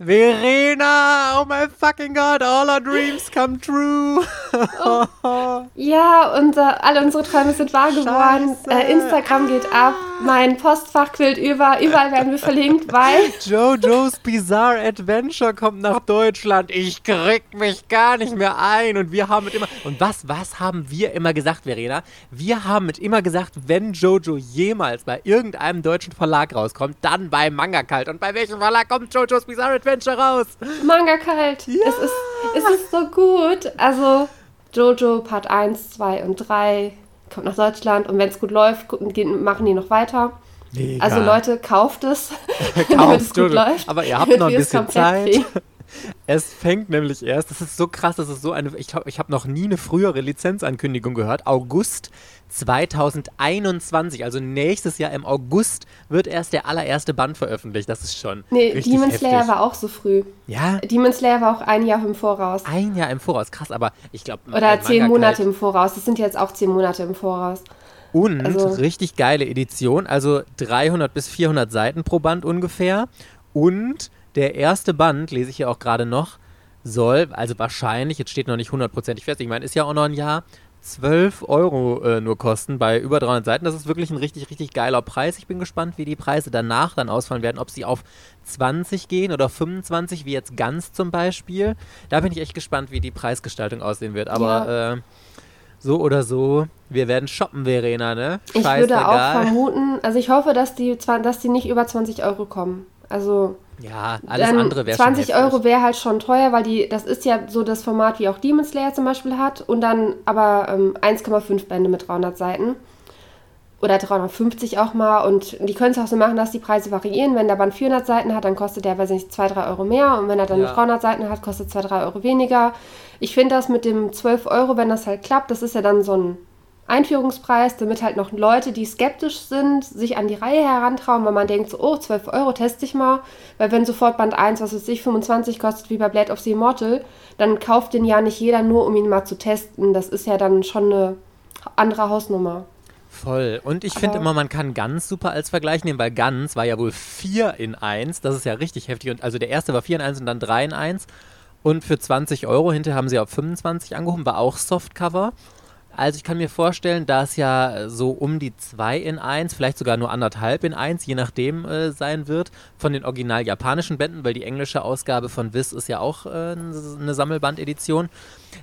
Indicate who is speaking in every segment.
Speaker 1: Verena, oh my fucking God, all our dreams come true.
Speaker 2: Oh. ja, unser, alle unsere Träume sind wahr geworden. Äh, Instagram geht ab, mein Postfach quillt über, überall werden wir verlinkt, weil...
Speaker 1: Jojo's Bizarre Adventure kommt nach Deutschland. Ich krieg mich gar nicht mehr ein. Und wir haben mit immer... Und was, was haben wir immer gesagt, Verena? Wir haben mit immer gesagt, wenn Jojo jemals bei irgendeinem deutschen Verlag rauskommt, dann bei Manga Kalt. Und bei welchem Verlag kommt Jojo's Bizarre Adventure? Adventure raus.
Speaker 2: Manga kalt. Ja. Es, ist, es ist so gut. Also Jojo Part 1, 2 und 3 kommt nach Deutschland und wenn es gut läuft, machen die noch weiter. Mega. Also Leute, kauft es,
Speaker 1: damit es gut läuft. Aber ihr habt noch ein bisschen Zeit. Es fängt nämlich erst, das ist so krass, das ist so eine, ich, ich habe noch nie eine frühere Lizenzankündigung gehört. August 2021, also nächstes Jahr im August, wird erst der allererste Band veröffentlicht. Das ist schon. Nee, richtig
Speaker 2: Demon
Speaker 1: heftig.
Speaker 2: Slayer war auch so früh.
Speaker 1: Ja.
Speaker 2: Demon Slayer war auch ein Jahr im Voraus.
Speaker 1: Ein Jahr im Voraus, krass, aber ich glaube.
Speaker 2: Oder zehn Monate im Voraus. Das sind jetzt auch zehn Monate im Voraus.
Speaker 1: Und also, richtig geile Edition, also 300 bis 400 Seiten pro Band ungefähr. Und der erste Band, lese ich hier auch gerade noch, soll, also wahrscheinlich, jetzt steht noch nicht hundertprozentig fest, ich meine, ist ja auch noch ein Jahr, 12 Euro äh, nur kosten bei über 300 Seiten. Das ist wirklich ein richtig, richtig geiler Preis. Ich bin gespannt, wie die Preise danach dann ausfallen werden. Ob sie auf 20 gehen oder 25, wie jetzt ganz zum Beispiel. Da bin ich echt gespannt, wie die Preisgestaltung aussehen wird. Aber ja. äh, so oder so, wir werden shoppen, Verena, ne?
Speaker 2: Ich würde auch vermuten, also ich hoffe, dass die, dass die nicht über 20 Euro kommen. Also
Speaker 1: ja, alles andere wäre
Speaker 2: 20 Euro wäre halt schon teuer, weil die, das ist ja so das Format, wie auch Demon Slayer zum Beispiel hat. Und dann aber ähm, 1,5 Bände mit 300 Seiten. Oder 350 auch mal. Und die können es auch so machen, dass die Preise variieren. Wenn der Band 400 Seiten hat, dann kostet der, weiß nicht, 2, 3 Euro mehr. Und wenn er dann ja. 300 Seiten hat, kostet 2, 3 Euro weniger. Ich finde das mit dem 12 Euro, wenn das halt klappt, das ist ja dann so ein Einführungspreis, damit halt noch Leute, die skeptisch sind, sich an die Reihe herantrauen, weil man denkt so, oh, 12 Euro, teste ich mal. Weil wenn sofort Band 1, was weiß ich, 25 kostet, wie bei Blade of the Immortal, dann kauft den ja nicht jeder nur, um ihn mal zu testen. Das ist ja dann schon eine andere Hausnummer.
Speaker 1: Voll. Und ich finde immer, man kann Ganz super als Vergleich nehmen, weil Ganz war ja wohl 4 in 1. Das ist ja richtig heftig. Und also der erste war 4 in 1 und dann 3 in 1. Und für 20 Euro, hinterher haben sie auf 25 angehoben, war auch Softcover. Also ich kann mir vorstellen, da es ja so um die 2 in 1, vielleicht sogar nur anderthalb in 1, je nachdem äh, sein wird, von den original japanischen Bänden, weil die englische Ausgabe von Viz ist ja auch äh, eine Sammelbandedition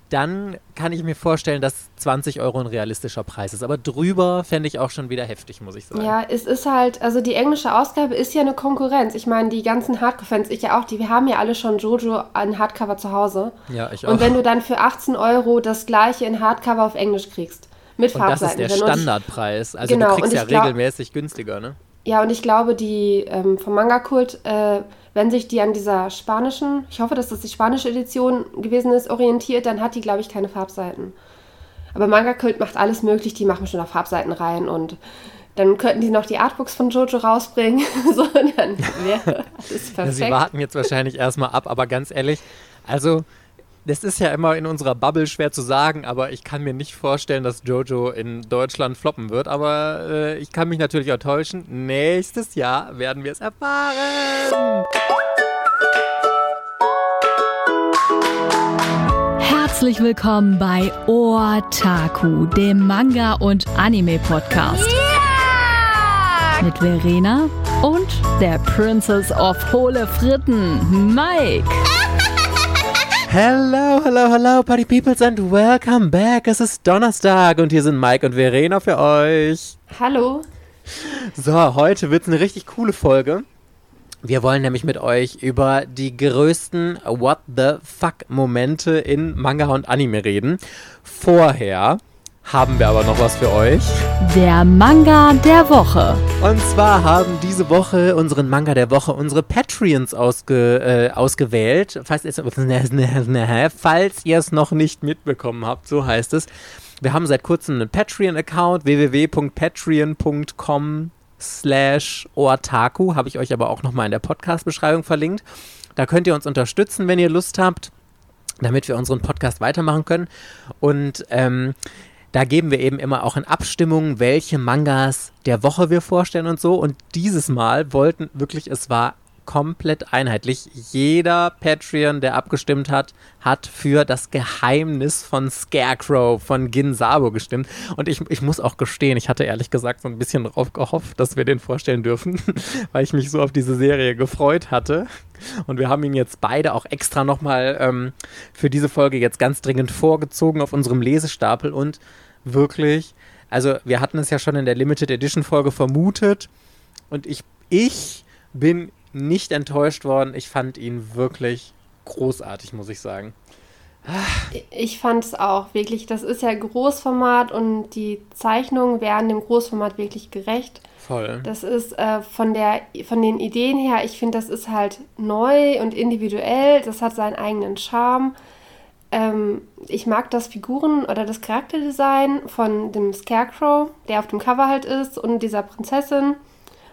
Speaker 1: dann kann ich mir vorstellen, dass 20 Euro ein realistischer Preis ist. Aber drüber fände ich auch schon wieder heftig, muss ich sagen.
Speaker 2: Ja, es ist halt, also die englische Ausgabe ist ja eine Konkurrenz. Ich meine, die ganzen Hardcore-Fans, ich ja auch, die, wir haben ja alle schon Jojo an Hardcover zu Hause.
Speaker 1: Ja, ich auch.
Speaker 2: Und wenn du dann für 18 Euro das gleiche in Hardcover auf Englisch kriegst, mit und
Speaker 1: Farbseiten. Das ist der Standardpreis. Also genau, du kriegst ja glaub, regelmäßig günstiger, ne?
Speaker 2: Ja, und ich glaube, die ähm, vom Manga-Kult, äh, wenn sich die an dieser spanischen, ich hoffe, dass das die spanische Edition gewesen ist, orientiert, dann hat die, glaube ich, keine Farbseiten. Aber Manga-Kult macht alles möglich, die machen schon auf Farbseiten rein und dann könnten die noch die Artbooks von Jojo rausbringen. so, dann wäre
Speaker 1: alles perfekt. Ja, sie warten jetzt wahrscheinlich erstmal ab, aber ganz ehrlich, also das ist ja immer in unserer Bubble schwer zu sagen, aber ich kann mir nicht vorstellen, dass Jojo in Deutschland floppen wird. Aber äh, ich kann mich natürlich auch täuschen. Nächstes Jahr werden wir es erfahren.
Speaker 3: Herzlich willkommen bei Otaku, dem Manga- und Anime-Podcast. Yeah! Mit Verena und der Princess of Hohle Fritten, Mike.
Speaker 1: Hello, hello, hello, Party Peoples and welcome back. Es ist Donnerstag und hier sind Mike und Verena für euch.
Speaker 2: Hallo.
Speaker 1: So, heute wird es eine richtig coole Folge. Wir wollen nämlich mit euch über die größten What the fuck Momente in Manga und Anime reden. Vorher haben wir aber noch was für euch.
Speaker 3: Der Manga der Woche.
Speaker 1: Und zwar haben diese Woche unseren Manga der Woche unsere Patreons ausge, äh, ausgewählt. Falls ihr, falls ihr es noch nicht mitbekommen habt, so heißt es. Wir haben seit kurzem einen Patreon-Account, www.patreon.com slash otaku, habe ich euch aber auch nochmal in der Podcast-Beschreibung verlinkt. Da könnt ihr uns unterstützen, wenn ihr Lust habt, damit wir unseren Podcast weitermachen können. Und ähm, da geben wir eben immer auch in Abstimmung, welche Mangas der Woche wir vorstellen und so. Und dieses Mal wollten wirklich, es war komplett einheitlich. Jeder Patreon, der abgestimmt hat, hat für das Geheimnis von Scarecrow, von Ginsabo gestimmt. Und ich, ich muss auch gestehen, ich hatte ehrlich gesagt so ein bisschen darauf gehofft, dass wir den vorstellen dürfen, weil ich mich so auf diese Serie gefreut hatte. Und wir haben ihn jetzt beide auch extra nochmal ähm, für diese Folge jetzt ganz dringend vorgezogen auf unserem Lesestapel und wirklich, also wir hatten es ja schon in der Limited Edition Folge vermutet und ich, ich bin nicht enttäuscht worden. Ich fand ihn wirklich großartig, muss ich sagen.
Speaker 2: Ich fand es auch wirklich. Das ist ja Großformat und die Zeichnungen werden dem Großformat wirklich gerecht.
Speaker 1: Voll.
Speaker 2: Das ist äh, von, der, von den Ideen her, ich finde, das ist halt neu und individuell. Das hat seinen eigenen Charme. Ähm, ich mag das Figuren- oder das Charakterdesign von dem Scarecrow, der auf dem Cover halt ist, und dieser Prinzessin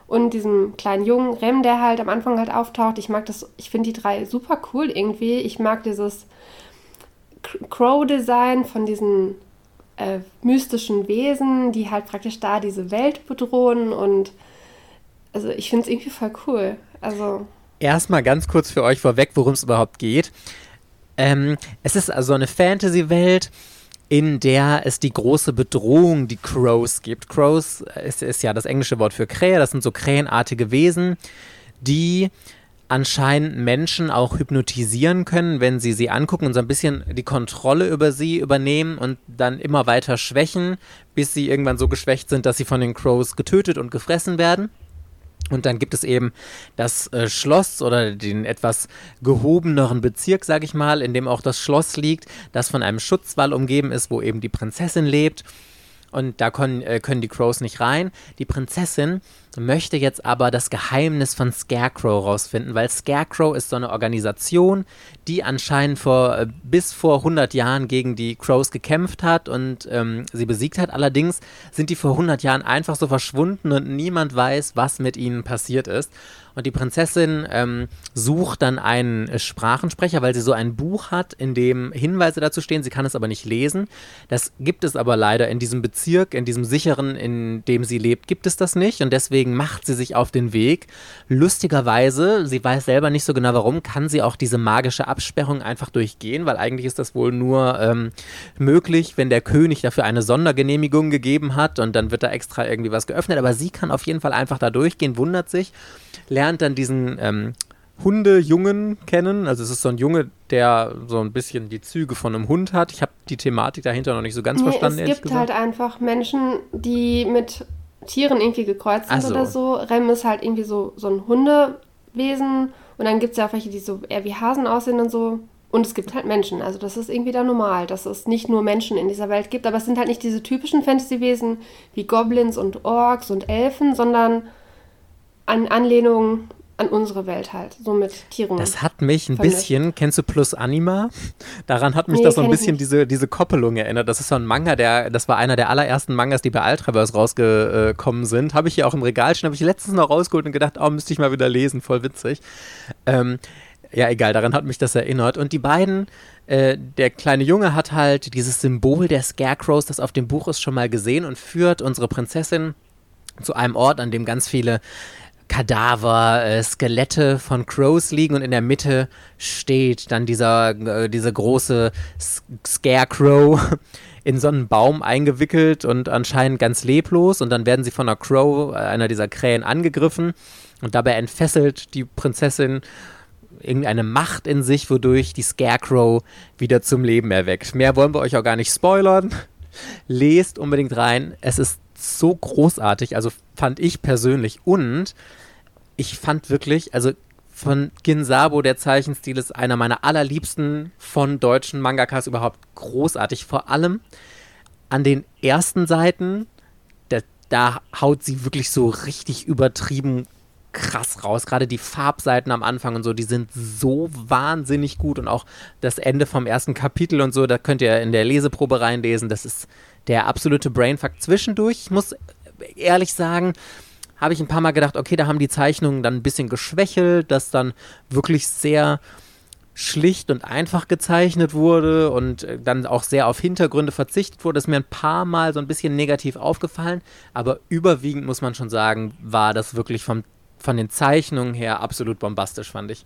Speaker 2: und diesem kleinen Jungen Rem, der halt am Anfang halt auftaucht. Ich mag das, ich finde die drei super cool irgendwie. Ich mag dieses Crow-Design von diesen äh, mystischen Wesen, die halt praktisch da diese Welt bedrohen und also ich finde es irgendwie voll cool. Also
Speaker 1: erstmal ganz kurz für euch vorweg, worum es überhaupt geht. Ähm, es ist also eine Fantasy-Welt, in der es die große Bedrohung, die Crows gibt. Crows ist, ist ja das englische Wort für Krähe, das sind so krähenartige Wesen, die anscheinend Menschen auch hypnotisieren können, wenn sie sie angucken und so ein bisschen die Kontrolle über sie übernehmen und dann immer weiter schwächen, bis sie irgendwann so geschwächt sind, dass sie von den Crows getötet und gefressen werden. Und dann gibt es eben das äh, Schloss oder den etwas gehobeneren Bezirk, sag ich mal, in dem auch das Schloss liegt, das von einem Schutzwall umgeben ist, wo eben die Prinzessin lebt. Und da können, äh, können die Crows nicht rein. Die Prinzessin möchte jetzt aber das Geheimnis von Scarecrow rausfinden, weil Scarecrow ist so eine Organisation, die anscheinend vor, äh, bis vor 100 Jahren gegen die Crows gekämpft hat und ähm, sie besiegt hat. Allerdings sind die vor 100 Jahren einfach so verschwunden und niemand weiß, was mit ihnen passiert ist. Und die Prinzessin ähm, sucht dann einen Sprachensprecher, weil sie so ein Buch hat, in dem Hinweise dazu stehen. Sie kann es aber nicht lesen. Das gibt es aber leider in diesem Bezirk, in diesem sicheren, in dem sie lebt, gibt es das nicht. Und deswegen deswegen macht sie sich auf den Weg. Lustigerweise, sie weiß selber nicht so genau warum, kann sie auch diese magische Absperrung einfach durchgehen, weil eigentlich ist das wohl nur ähm, möglich, wenn der König dafür eine Sondergenehmigung gegeben hat und dann wird da extra irgendwie was geöffnet. Aber sie kann auf jeden Fall einfach da durchgehen, wundert sich, lernt dann diesen ähm, Hundejungen kennen. Also es ist so ein Junge, der so ein bisschen die Züge von einem Hund hat. Ich habe die Thematik dahinter noch nicht so ganz nee, verstanden.
Speaker 2: Es gibt halt einfach Menschen, die mit Tieren irgendwie gekreuzt sind so. oder so. Rem ist halt irgendwie so, so ein Hundewesen und dann gibt es ja auch welche, die so eher wie Hasen aussehen und so. Und es gibt halt Menschen. Also das ist irgendwie da normal, dass es nicht nur Menschen in dieser Welt gibt. Aber es sind halt nicht diese typischen Fantasy-Wesen wie Goblins und Orks und Elfen, sondern an Anlehnung an unsere Welt halt, so mit Tieren.
Speaker 1: Das hat mich ein vermischt. bisschen, kennst du Plus Anima? Daran hat mich nee, das so ein bisschen diese, diese Koppelung erinnert. Das ist so ein Manga, der, das war einer der allerersten Mangas, die bei Ultraverse rausgekommen sind. Habe ich hier auch im Regal stehen, habe ich letztens noch rausgeholt und gedacht, oh, müsste ich mal wieder lesen, voll witzig. Ähm, ja, egal, daran hat mich das erinnert. Und die beiden, äh, der kleine Junge hat halt dieses Symbol der Scarecrows, das auf dem Buch ist, schon mal gesehen und führt unsere Prinzessin zu einem Ort, an dem ganz viele Kadaver, äh, Skelette von Crows liegen und in der Mitte steht dann dieser, äh, diese große Scarecrow in so einen Baum eingewickelt und anscheinend ganz leblos und dann werden sie von einer Crow, äh, einer dieser Krähen, angegriffen und dabei entfesselt die Prinzessin irgendeine Macht in sich, wodurch die Scarecrow wieder zum Leben erweckt. Mehr wollen wir euch auch gar nicht spoilern. Lest unbedingt rein. Es ist so großartig, also fand ich persönlich. Und ich fand wirklich, also von Ginsabo, der Zeichenstil ist einer meiner allerliebsten von deutschen Mangakas überhaupt großartig. Vor allem an den ersten Seiten, da, da haut sie wirklich so richtig übertrieben krass raus. Gerade die Farbseiten am Anfang und so, die sind so wahnsinnig gut. Und auch das Ende vom ersten Kapitel und so, da könnt ihr in der Leseprobe reinlesen. Das ist der absolute Brainfuck zwischendurch. Ich muss ehrlich sagen, habe ich ein paar Mal gedacht, okay, da haben die Zeichnungen dann ein bisschen geschwächelt, dass dann wirklich sehr schlicht und einfach gezeichnet wurde und äh, dann auch sehr auf Hintergründe verzichtet wurde, Das ist mir ein paar Mal so ein bisschen negativ aufgefallen, aber überwiegend muss man schon sagen, war das wirklich vom von den Zeichnungen her absolut bombastisch, fand ich.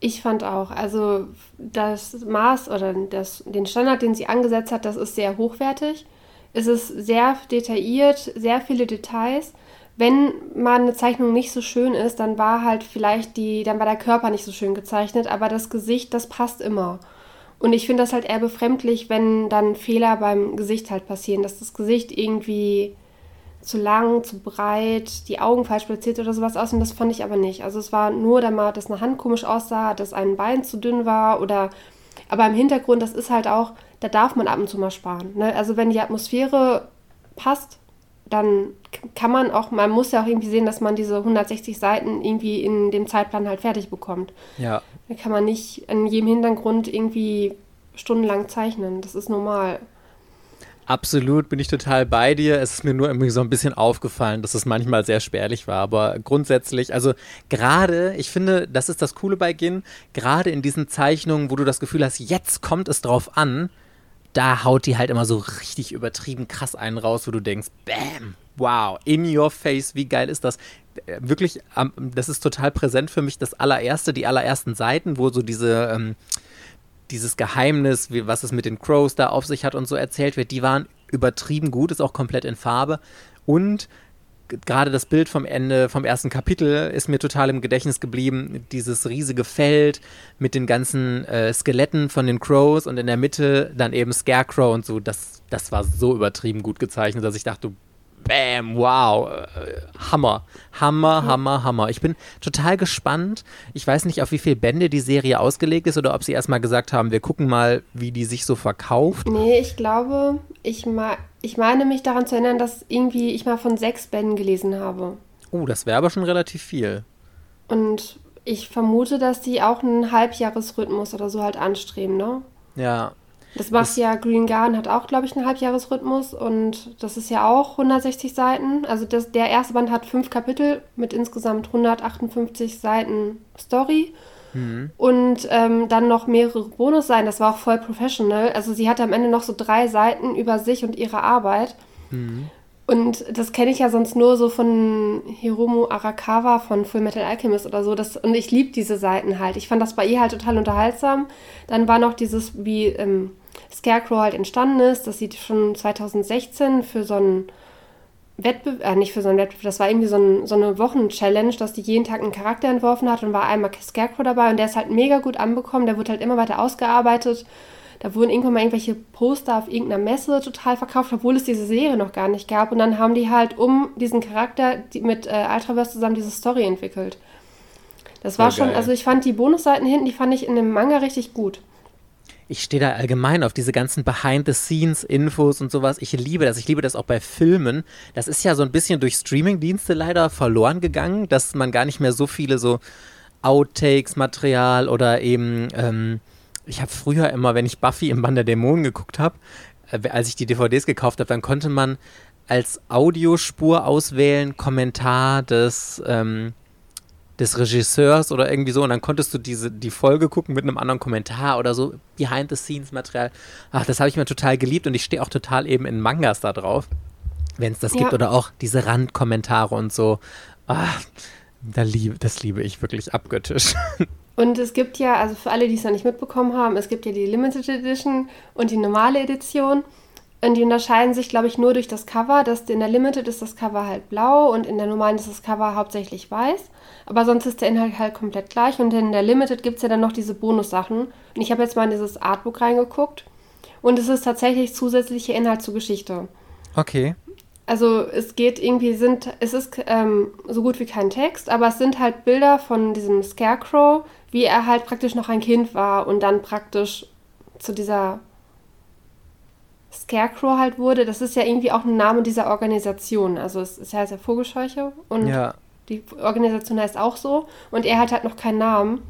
Speaker 2: Ich fand auch, also das Maß oder das, den Standard, den sie angesetzt hat, das ist sehr hochwertig. Es ist sehr detailliert, sehr viele Details. Wenn mal eine Zeichnung nicht so schön ist, dann war halt vielleicht die, dann war der Körper nicht so schön gezeichnet, aber das Gesicht, das passt immer. Und ich finde das halt eher befremdlich, wenn dann Fehler beim Gesicht halt passieren, dass das Gesicht irgendwie zu lang, zu breit, die Augen falsch platziert oder sowas aus. Und das fand ich aber nicht. Also es war nur da mal, dass eine Hand komisch aussah, dass ein Bein zu dünn war oder. Aber im Hintergrund, das ist halt auch, da darf man ab und zu mal sparen. Ne? Also wenn die Atmosphäre passt, dann kann man auch, man muss ja auch irgendwie sehen, dass man diese 160 Seiten irgendwie in dem Zeitplan halt fertig bekommt.
Speaker 1: Ja.
Speaker 2: Da kann man nicht an jedem Hintergrund irgendwie stundenlang zeichnen. Das ist normal.
Speaker 1: Absolut, bin ich total bei dir. Es ist mir nur irgendwie so ein bisschen aufgefallen, dass es manchmal sehr spärlich war. Aber grundsätzlich, also gerade, ich finde, das ist das Coole bei Gin, gerade in diesen Zeichnungen, wo du das Gefühl hast, jetzt kommt es drauf an, da haut die halt immer so richtig übertrieben krass einen raus, wo du denkst, bam, wow, in your face, wie geil ist das? Äh, wirklich, das ist total präsent für mich, das allererste, die allerersten Seiten, wo so diese, ähm, dieses Geheimnis, wie, was es mit den Crows da auf sich hat und so erzählt wird, die waren übertrieben gut, ist auch komplett in Farbe. Und gerade das Bild vom Ende, vom ersten Kapitel ist mir total im Gedächtnis geblieben. Dieses riesige Feld mit den ganzen äh, Skeletten von den Crows und in der Mitte dann eben Scarecrow und so. Das, das war so übertrieben gut gezeichnet, dass ich dachte, Bam, wow, äh, Hammer, Hammer, Hammer, Hammer. Ich bin total gespannt. Ich weiß nicht, auf wie viele Bände die Serie ausgelegt ist oder ob sie erstmal gesagt haben, wir gucken mal, wie die sich so verkauft.
Speaker 2: Nee, ich glaube, ich, ma ich meine mich daran zu erinnern, dass irgendwie ich mal von sechs Bänden gelesen habe.
Speaker 1: Oh, das wäre aber schon relativ viel.
Speaker 2: Und ich vermute, dass die auch einen Halbjahresrhythmus oder so halt anstreben, ne?
Speaker 1: Ja,
Speaker 2: das macht das ja Green Garden hat auch, glaube ich, einen Halbjahresrhythmus und das ist ja auch 160 Seiten. Also das, der erste Band hat fünf Kapitel mit insgesamt 158 Seiten Story. Mhm. Und ähm, dann noch mehrere Bonusseiten. Das war auch voll professional. Also sie hatte am Ende noch so drei Seiten über sich und ihre Arbeit. Mhm. Und das kenne ich ja sonst nur so von Hiromu Arakawa von Full Metal Alchemist oder so. Das, und ich liebe diese Seiten halt. Ich fand das bei ihr halt total unterhaltsam. Dann war noch dieses, wie ähm, Scarecrow halt entstanden ist. Das sieht schon 2016 für so einen Wettbewerb, äh, nicht für so einen Wettbewerb, das war irgendwie so, ein, so eine Wochen-Challenge, dass die jeden Tag einen Charakter entworfen hat und war einmal Scarecrow dabei und der ist halt mega gut anbekommen. Der wird halt immer weiter ausgearbeitet. Da wurden irgendwann mal irgendwelche Poster auf irgendeiner Messe total verkauft, obwohl es diese Serie noch gar nicht gab. Und dann haben die halt um diesen Charakter die, mit äh, Ultraverse zusammen diese Story entwickelt. Das war, war schon, also ich fand die Bonusseiten hinten, die fand ich in dem Manga richtig gut
Speaker 1: ich stehe da allgemein auf diese ganzen Behind-the-Scenes-Infos und sowas. Ich liebe das. Ich liebe das auch bei Filmen. Das ist ja so ein bisschen durch Streaming-Dienste leider verloren gegangen, dass man gar nicht mehr so viele so Outtakes-Material oder eben, ähm, ich habe früher immer, wenn ich Buffy im Band der Dämonen geguckt habe, äh, als ich die DVDs gekauft habe, dann konnte man als Audiospur auswählen, Kommentar des, ähm, des Regisseurs oder irgendwie so und dann konntest du diese die Folge gucken mit einem anderen Kommentar oder so Behind the Scenes Material. Ach, das habe ich mir total geliebt und ich stehe auch total eben in Mangas da drauf, wenn es das ja. gibt oder auch diese Randkommentare und so. Ach, da lieb, das liebe ich wirklich abgöttisch.
Speaker 2: Und es gibt ja, also für alle, die es noch nicht mitbekommen haben, es gibt ja die Limited Edition und die normale Edition. Und die unterscheiden sich, glaube ich, nur durch das Cover. Das, in der Limited ist das Cover halt blau und in der normalen ist das Cover hauptsächlich weiß. Aber sonst ist der Inhalt halt komplett gleich. Und in der Limited gibt es ja dann noch diese Bonussachen. Und ich habe jetzt mal in dieses Artbook reingeguckt. Und es ist tatsächlich zusätzlicher Inhalt zur Geschichte.
Speaker 1: Okay.
Speaker 2: Also es geht irgendwie, sind, es ist ähm, so gut wie kein Text, aber es sind halt Bilder von diesem Scarecrow, wie er halt praktisch noch ein Kind war und dann praktisch zu dieser Scarecrow halt wurde, das ist ja irgendwie auch ein Name dieser Organisation. Also es, es heißt ja Vogelscheuche und ja. Die Organisation heißt auch so. Und er hat halt noch keinen Namen.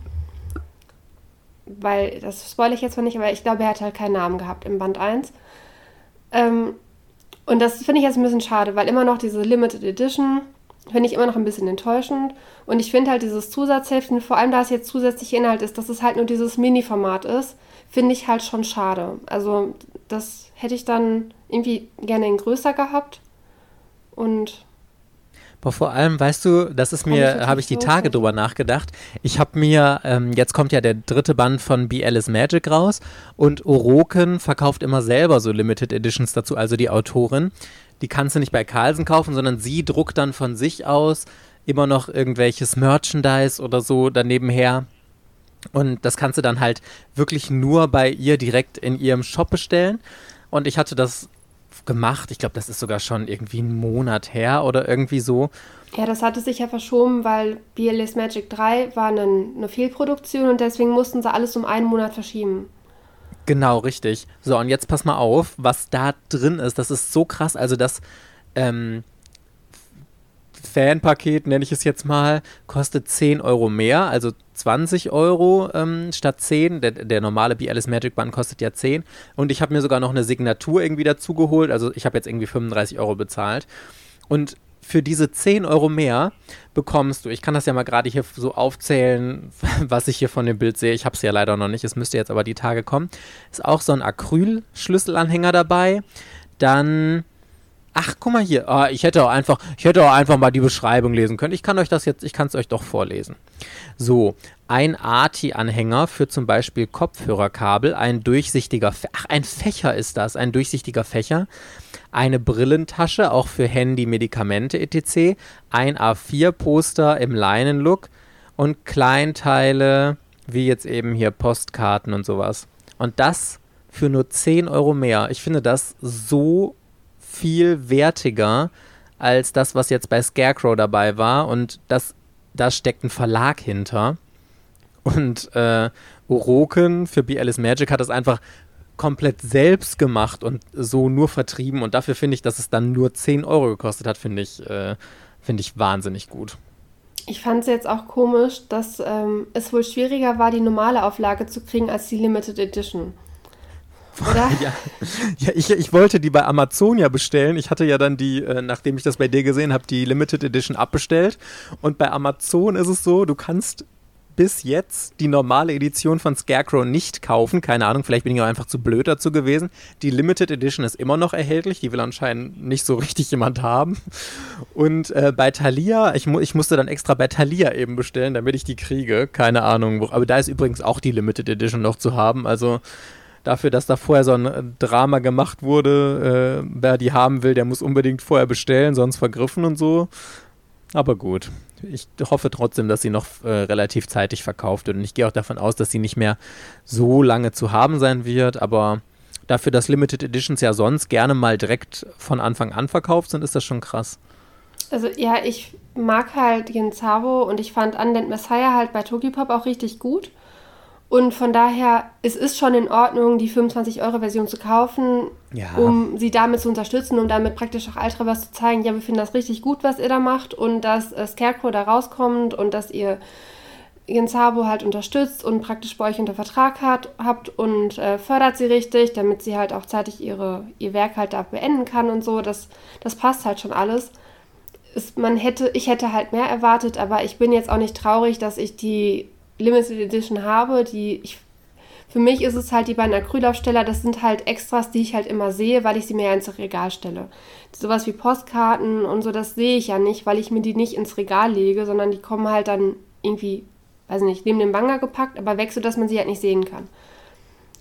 Speaker 2: Weil, das spoilere ich jetzt mal nicht, aber ich glaube, er hat halt keinen Namen gehabt im Band 1. Ähm, und das finde ich jetzt ein bisschen schade, weil immer noch diese Limited Edition finde ich immer noch ein bisschen enttäuschend. Und ich finde halt dieses Zusatzheften, vor allem da es jetzt zusätzlicher Inhalt ist, dass es halt nur dieses Mini-Format ist, finde ich halt schon schade. Also das hätte ich dann irgendwie gerne in größer gehabt. Und
Speaker 1: Boah, vor allem, weißt du, das ist mir, habe ich die Tage drüber nachgedacht. Ich habe mir, ähm, jetzt kommt ja der dritte Band von Be Alice Magic raus und Oroken verkauft immer selber so Limited Editions dazu, also die Autorin. Die kannst du nicht bei Carlsen kaufen, sondern sie druckt dann von sich aus immer noch irgendwelches Merchandise oder so daneben her. Und das kannst du dann halt wirklich nur bei ihr direkt in ihrem Shop bestellen. Und ich hatte das gemacht. Ich glaube, das ist sogar schon irgendwie einen Monat her oder irgendwie so.
Speaker 2: Ja, das hatte sich ja verschoben, weil BLS Magic 3 war eine, eine Fehlproduktion und deswegen mussten sie alles um einen Monat verschieben.
Speaker 1: Genau, richtig. So, und jetzt pass mal auf, was da drin ist. Das ist so krass. Also das ähm, Fanpaket, nenne ich es jetzt mal, kostet 10 Euro mehr, also 20 Euro ähm, statt 10. Der, der normale BLS Magic Band kostet ja 10. Und ich habe mir sogar noch eine Signatur irgendwie dazu geholt. Also ich habe jetzt irgendwie 35 Euro bezahlt. Und für diese 10 Euro mehr bekommst du, ich kann das ja mal gerade hier so aufzählen, was ich hier von dem Bild sehe. Ich habe es ja leider noch nicht, es müsste jetzt aber die Tage kommen. Ist auch so ein Acryl-Schlüsselanhänger dabei. Dann Ach, guck mal hier. Ah, ich hätte auch einfach, ich hätte auch einfach mal die Beschreibung lesen können. Ich kann euch das jetzt, ich kann es euch doch vorlesen. So, ein ATI-Anhänger für zum Beispiel Kopfhörerkabel, ein durchsichtiger, ach, ein Fächer ist das, ein durchsichtiger Fächer, eine Brillentasche, auch für Handy, Medikamente etc., ein A4-Poster im Leinenlook und Kleinteile, wie jetzt eben hier Postkarten und sowas. Und das für nur 10 Euro mehr. Ich finde das so viel wertiger als das, was jetzt bei Scarecrow dabei war. Und das, da steckt ein Verlag hinter. Und äh, Oroken für Be Alice Magic hat das einfach komplett selbst gemacht und so nur vertrieben. Und dafür finde ich, dass es dann nur 10 Euro gekostet hat, finde ich, äh, find ich wahnsinnig gut.
Speaker 2: Ich fand es jetzt auch komisch, dass ähm, es wohl schwieriger war, die normale Auflage zu kriegen als die Limited Edition.
Speaker 1: Oder? ja, ja ich, ich wollte die bei Amazon ja bestellen. Ich hatte ja dann die, äh, nachdem ich das bei dir gesehen habe, die Limited Edition abbestellt. Und bei Amazon ist es so, du kannst bis jetzt die normale Edition von Scarecrow nicht kaufen. Keine Ahnung, vielleicht bin ich auch einfach zu blöd dazu gewesen. Die Limited Edition ist immer noch erhältlich. Die will anscheinend nicht so richtig jemand haben. Und äh, bei Thalia, ich, mu ich musste dann extra bei Thalia eben bestellen, damit ich die kriege. Keine Ahnung. Aber da ist übrigens auch die Limited Edition noch zu haben. Also dafür, dass da vorher so ein äh, Drama gemacht wurde. Äh, wer die haben will, der muss unbedingt vorher bestellen, sonst vergriffen und so. Aber gut. Ich hoffe trotzdem, dass sie noch äh, relativ zeitig verkauft wird. Und ich gehe auch davon aus, dass sie nicht mehr so lange zu haben sein wird. Aber dafür, dass Limited Editions ja sonst gerne mal direkt von Anfang an verkauft sind, ist das schon krass.
Speaker 2: Also ja, ich mag halt Genzavo und ich fand Undead Messiah halt bei Tokipop auch richtig gut. Und von daher, es ist schon in Ordnung, die 25-Euro-Version zu kaufen, ja. um sie damit zu unterstützen, um damit praktisch auch Ultraverse zu zeigen, ja, wir finden das richtig gut, was ihr da macht und dass äh, Scarecrow da rauskommt und dass ihr ihren Sabo halt unterstützt und praktisch bei euch unter Vertrag hat, habt und äh, fördert sie richtig, damit sie halt auch zeitig ihre, ihr Werk halt da beenden kann und so. Das, das passt halt schon alles. Es, man hätte, ich hätte halt mehr erwartet, aber ich bin jetzt auch nicht traurig, dass ich die Limited Edition habe, die ich für mich ist es halt die beiden Acrylaufsteller, das sind halt Extras, die ich halt immer sehe, weil ich sie mir ja ins Regal stelle. Sowas wie Postkarten und so, das sehe ich ja nicht, weil ich mir die nicht ins Regal lege, sondern die kommen halt dann irgendwie, weiß nicht, neben dem Banger gepackt, aber weg, sodass man sie halt nicht sehen kann.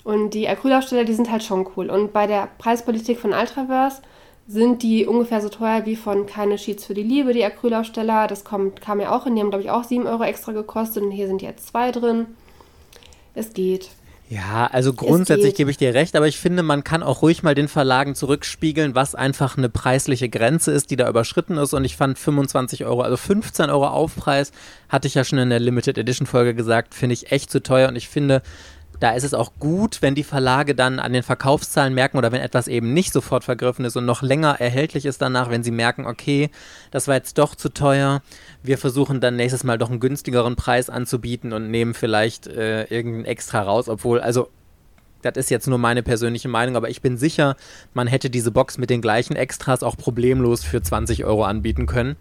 Speaker 2: Und die Acrylaufsteller, die sind halt schon cool. Und bei der Preispolitik von Ultraverse sind die ungefähr so teuer wie von Keine Sheets für die Liebe, die Acrylaufsteller. Das kommt, kam ja auch in, die haben glaube ich auch 7 Euro extra gekostet und hier sind jetzt zwei drin. Es geht.
Speaker 1: Ja, also grundsätzlich gebe ich dir recht, aber ich finde, man kann auch ruhig mal den Verlagen zurückspiegeln, was einfach eine preisliche Grenze ist, die da überschritten ist. Und ich fand 25 Euro, also 15 Euro Aufpreis, hatte ich ja schon in der Limited Edition Folge gesagt, finde ich echt zu teuer. Und ich finde, da ist es auch gut, wenn die Verlage dann an den Verkaufszahlen merken oder wenn etwas eben nicht sofort vergriffen ist und noch länger erhältlich ist danach, wenn sie merken, okay, das war jetzt doch zu teuer. Wir versuchen dann nächstes Mal doch einen günstigeren Preis anzubieten und nehmen vielleicht äh, irgendein extra raus, obwohl, also das ist jetzt nur meine persönliche Meinung, aber ich bin sicher, man hätte diese Box mit den gleichen Extras auch problemlos für 20 Euro anbieten können.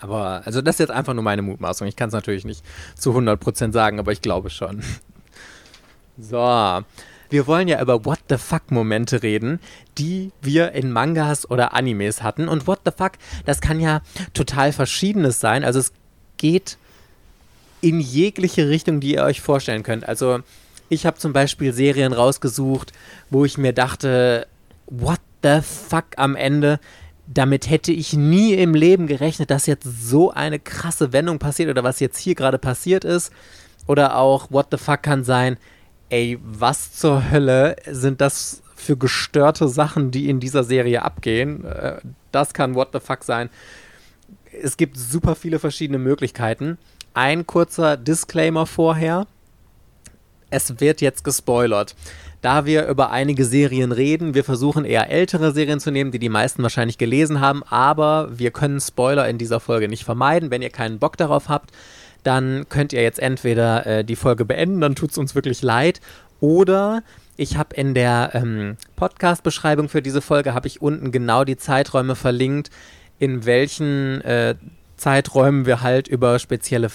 Speaker 1: Aber, also das ist jetzt einfach nur meine Mutmaßung. Ich kann es natürlich nicht zu 100% sagen, aber ich glaube schon. So, Wir wollen ja über What the fuck-Momente reden, die wir in Mangas oder Animes hatten. Und What the fuck, das kann ja total verschiedenes sein. Also es geht in jegliche Richtung, die ihr euch vorstellen könnt. Also ich habe zum Beispiel Serien rausgesucht, wo ich mir dachte, what the fuck am Ende? Damit hätte ich nie im Leben gerechnet, dass jetzt so eine krasse Wendung passiert oder was jetzt hier gerade passiert ist. Oder auch, what the fuck kann sein, ey, was zur Hölle sind das für gestörte Sachen, die in dieser Serie abgehen? Äh, das kann what the fuck sein. Es gibt super viele verschiedene Möglichkeiten. Ein kurzer Disclaimer vorher. Es wird jetzt gespoilert. Da wir über einige Serien reden, wir versuchen eher ältere Serien zu nehmen, die die meisten wahrscheinlich gelesen haben, aber wir können Spoiler in dieser Folge nicht vermeiden. Wenn ihr keinen Bock darauf habt, dann könnt ihr jetzt entweder äh, die Folge beenden, dann tut es uns wirklich leid, oder ich habe in der ähm, Podcast-Beschreibung für diese Folge habe ich unten genau die Zeiträume verlinkt, in welchen äh, Zeiträumen wir halt über spezielle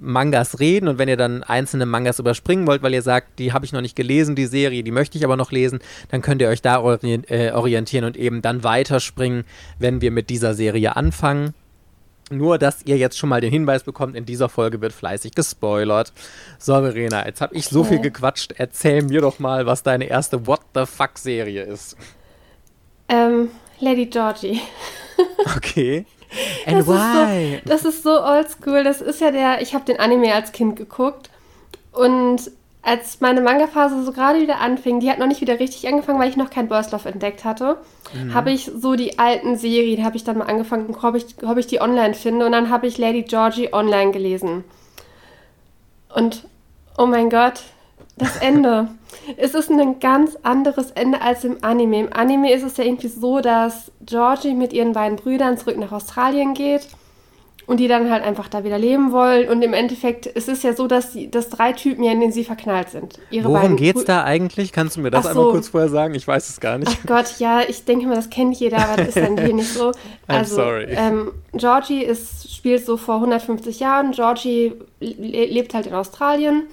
Speaker 1: Mangas reden und wenn ihr dann einzelne Mangas überspringen wollt, weil ihr sagt, die habe ich noch nicht gelesen, die Serie, die möchte ich aber noch lesen, dann könnt ihr euch da äh, orientieren und eben dann weiterspringen, wenn wir mit dieser Serie anfangen. Nur, dass ihr jetzt schon mal den Hinweis bekommt, in dieser Folge wird fleißig gespoilert. So, Verena, jetzt habe ich so viel gequatscht. Erzähl mir doch mal, was deine erste What the Fuck-Serie ist.
Speaker 2: Ähm, Lady Georgie.
Speaker 1: Okay. And
Speaker 2: das
Speaker 1: why?
Speaker 2: Ist so, das ist so oldschool. Das ist ja der, ich habe den Anime als Kind geguckt und als meine Manga-Phase so gerade wieder anfing, die hat noch nicht wieder richtig angefangen, weil ich noch kein Burst Love entdeckt hatte, mhm. habe ich so die alten Serien, habe ich dann mal angefangen, ob ich, ob ich die online finde und dann habe ich Lady Georgie online gelesen. Und oh mein Gott, das Ende. es ist ein ganz anderes Ende als im Anime. Im Anime ist es ja irgendwie so, dass Georgie mit ihren beiden Brüdern zurück nach Australien geht und die dann halt einfach da wieder leben wollen. Und im Endeffekt es ist es ja so, dass, die, dass drei Typen ja in den sie verknallt sind.
Speaker 1: Ihre Worum geht's da eigentlich? Kannst du mir das so. einmal kurz vorher sagen? Ich weiß es gar nicht.
Speaker 2: Ach Gott, ja, ich denke mal, das kennt jeder, aber das ist dann hier nicht so. Also, sorry. Ähm, Georgie ist, spielt so vor 150 Jahren. Georgie lebt halt in Australien.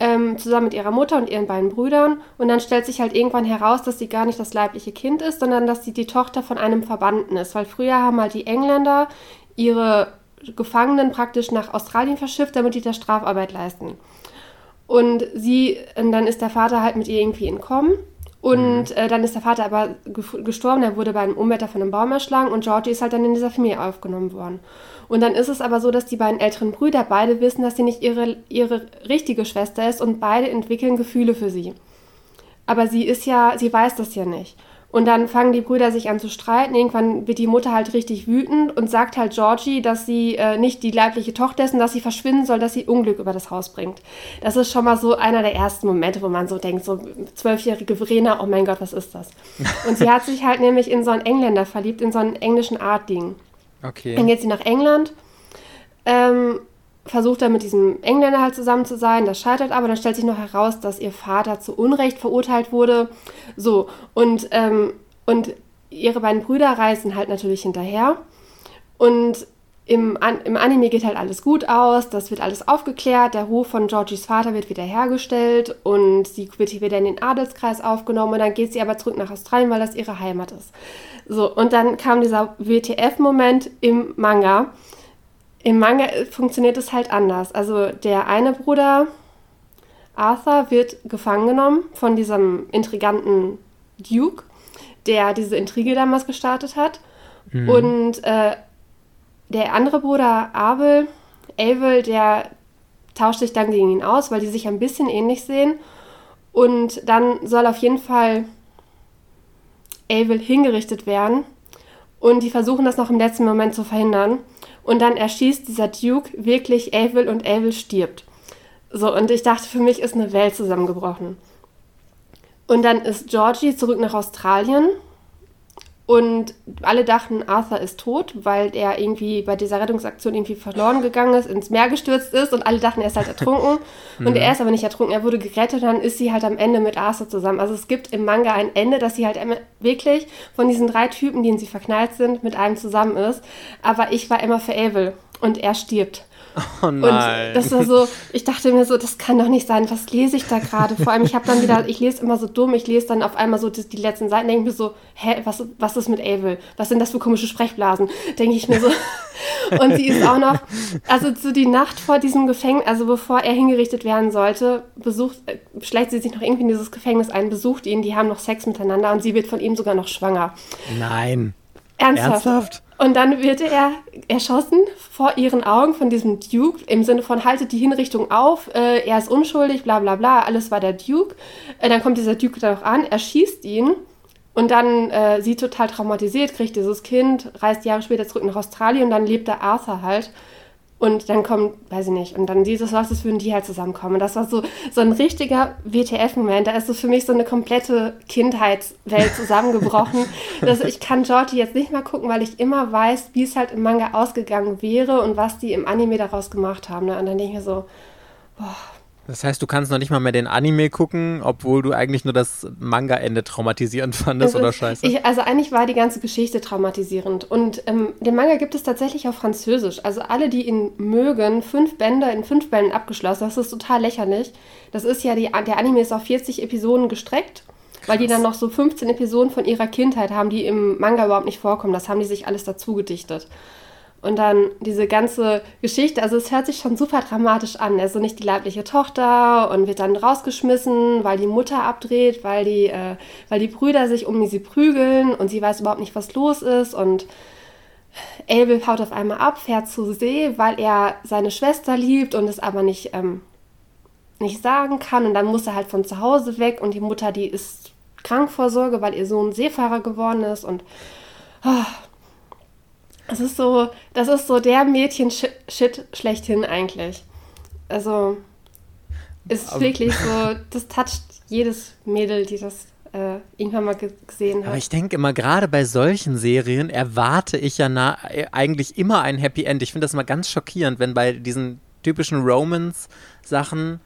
Speaker 2: Ähm, zusammen mit ihrer Mutter und ihren beiden Brüdern. Und dann stellt sich halt irgendwann heraus, dass sie gar nicht das leibliche Kind ist, sondern dass sie die Tochter von einem Verbannten ist. Weil früher haben halt die Engländer ihre Gefangenen praktisch nach Australien verschifft, damit die da Strafarbeit leisten. Und sie, und dann ist der Vater halt mit ihr irgendwie entkommen. Und mhm. äh, dann ist der Vater aber gestorben, er wurde bei einem Unwetter von einem Baum erschlagen und Georgie ist halt dann in dieser Familie aufgenommen worden. Und dann ist es aber so, dass die beiden älteren Brüder beide wissen, dass sie nicht ihre, ihre richtige Schwester ist und beide entwickeln Gefühle für sie. Aber sie ist ja, sie weiß das ja nicht. Und dann fangen die Brüder sich an zu streiten. Irgendwann wird die Mutter halt richtig wütend und sagt halt Georgie, dass sie äh, nicht die leibliche Tochter ist und dass sie verschwinden soll, dass sie Unglück über das Haus bringt. Das ist schon mal so einer der ersten Momente, wo man so denkt, so zwölfjährige Verena, oh mein Gott, was ist das? Und sie hat sich halt nämlich in so einen Engländer verliebt, in so einen englischen Art-Ding.
Speaker 1: Okay.
Speaker 2: Dann geht sie nach England. Ähm, versucht dann mit diesem Engländer halt zusammen zu sein, das scheitert aber, dann stellt sich noch heraus, dass ihr Vater zu Unrecht verurteilt wurde. So, und, ähm, und ihre beiden Brüder reisen halt natürlich hinterher. Und im, im Anime geht halt alles gut aus, das wird alles aufgeklärt, der Ruf von Georgies Vater wird wiederhergestellt und sie wird wieder in den Adelskreis aufgenommen und dann geht sie aber zurück nach Australien, weil das ihre Heimat ist. So, und dann kam dieser WTF-Moment im Manga, im Manga funktioniert es halt anders. Also der eine Bruder, Arthur, wird gefangen genommen von diesem intriganten Duke, der diese Intrige damals gestartet hat. Mhm. Und äh, der andere Bruder, Abel, Abel, der tauscht sich dann gegen ihn aus, weil die sich ein bisschen ähnlich sehen. Und dann soll auf jeden Fall Abel hingerichtet werden. Und die versuchen das noch im letzten Moment zu verhindern. Und dann erschießt dieser Duke wirklich Avil und Avil stirbt. So, und ich dachte, für mich ist eine Welt zusammengebrochen. Und dann ist Georgie zurück nach Australien und alle dachten, Arthur ist tot, weil er irgendwie bei dieser Rettungsaktion irgendwie verloren gegangen ist, ins Meer gestürzt ist und alle dachten, er ist halt ertrunken. und er ist aber nicht ertrunken, er wurde gerettet und dann ist sie halt am Ende mit Arthur zusammen. Also es gibt im Manga ein Ende, dass sie halt wirklich von diesen drei Typen, die in sie verknallt sind, mit einem zusammen ist. Aber ich war immer für Abel und er stirbt.
Speaker 1: Oh nein.
Speaker 2: Und das war so, ich dachte mir so, das kann doch nicht sein, was lese ich da gerade? Vor allem, ich habe dann wieder, ich lese immer so dumm, ich lese dann auf einmal so die, die letzten Seiten, denke mir so, hä, was, was ist mit Abel? Was sind das für komische Sprechblasen? Denke ich mir so. Und sie ist auch noch, also so die Nacht vor diesem Gefängnis, also bevor er hingerichtet werden sollte, besucht, äh, schleicht sie sich noch irgendwie in dieses Gefängnis ein, besucht ihn, die haben noch Sex miteinander und sie wird von ihm sogar noch schwanger.
Speaker 1: Nein.
Speaker 2: Ernsthaft? Ernsthaft? Und dann wird er erschossen vor ihren Augen von diesem Duke, im Sinne von haltet die Hinrichtung auf, äh, er ist unschuldig, bla bla bla, alles war der Duke. Äh, dann kommt dieser Duke da auch an, er schießt ihn und dann äh, sie total traumatisiert, kriegt dieses Kind, reist Jahre später zurück nach Australien und dann lebt der Arthur halt. Und dann kommt, weiß ich nicht, und dann dieses was, das würden die halt zusammenkommen. Und das war so, so ein richtiger WTF-Moment. Da ist so für mich so eine komplette Kindheitswelt zusammengebrochen. dass ich kann Jordi jetzt nicht mal gucken, weil ich immer weiß, wie es halt im Manga ausgegangen wäre und was die im Anime daraus gemacht haben. Ne? Und dann denke ich mir so, boah,
Speaker 1: das heißt, du kannst noch nicht mal mehr den Anime gucken, obwohl du eigentlich nur das Manga-Ende traumatisierend fandest oder scheiße?
Speaker 2: Ich, also eigentlich war die ganze Geschichte traumatisierend. Und ähm, den Manga gibt es tatsächlich auf Französisch. Also alle, die ihn mögen, fünf Bände in fünf Bänden abgeschlossen. Das ist total lächerlich. Das ist ja, die, der Anime ist auf 40 Episoden gestreckt. Krass. Weil die dann noch so 15 Episoden von ihrer Kindheit haben, die im Manga überhaupt nicht vorkommen. Das haben die sich alles dazu gedichtet. Und dann diese ganze Geschichte, also es hört sich schon super dramatisch an. Also nicht die leibliche Tochter und wird dann rausgeschmissen, weil die Mutter abdreht, weil die, äh, weil die Brüder sich um sie prügeln und sie weiß überhaupt nicht, was los ist. Und Abel haut auf einmal ab, fährt zur See, weil er seine Schwester liebt und es aber nicht, ähm, nicht sagen kann. Und dann muss er halt von zu Hause weg und die Mutter, die ist krank vor Sorge, weil ihr Sohn Seefahrer geworden ist und oh, das ist so, das ist so der Mädchen-Shit schlechthin eigentlich. Also ist Aber wirklich so, das toucht jedes Mädel, die das äh, irgendwann mal gesehen hat.
Speaker 1: Aber ich denke immer, gerade bei solchen Serien erwarte ich ja na, äh, eigentlich immer ein Happy End. Ich finde das immer ganz schockierend, wenn bei diesen typischen Romance-Sachen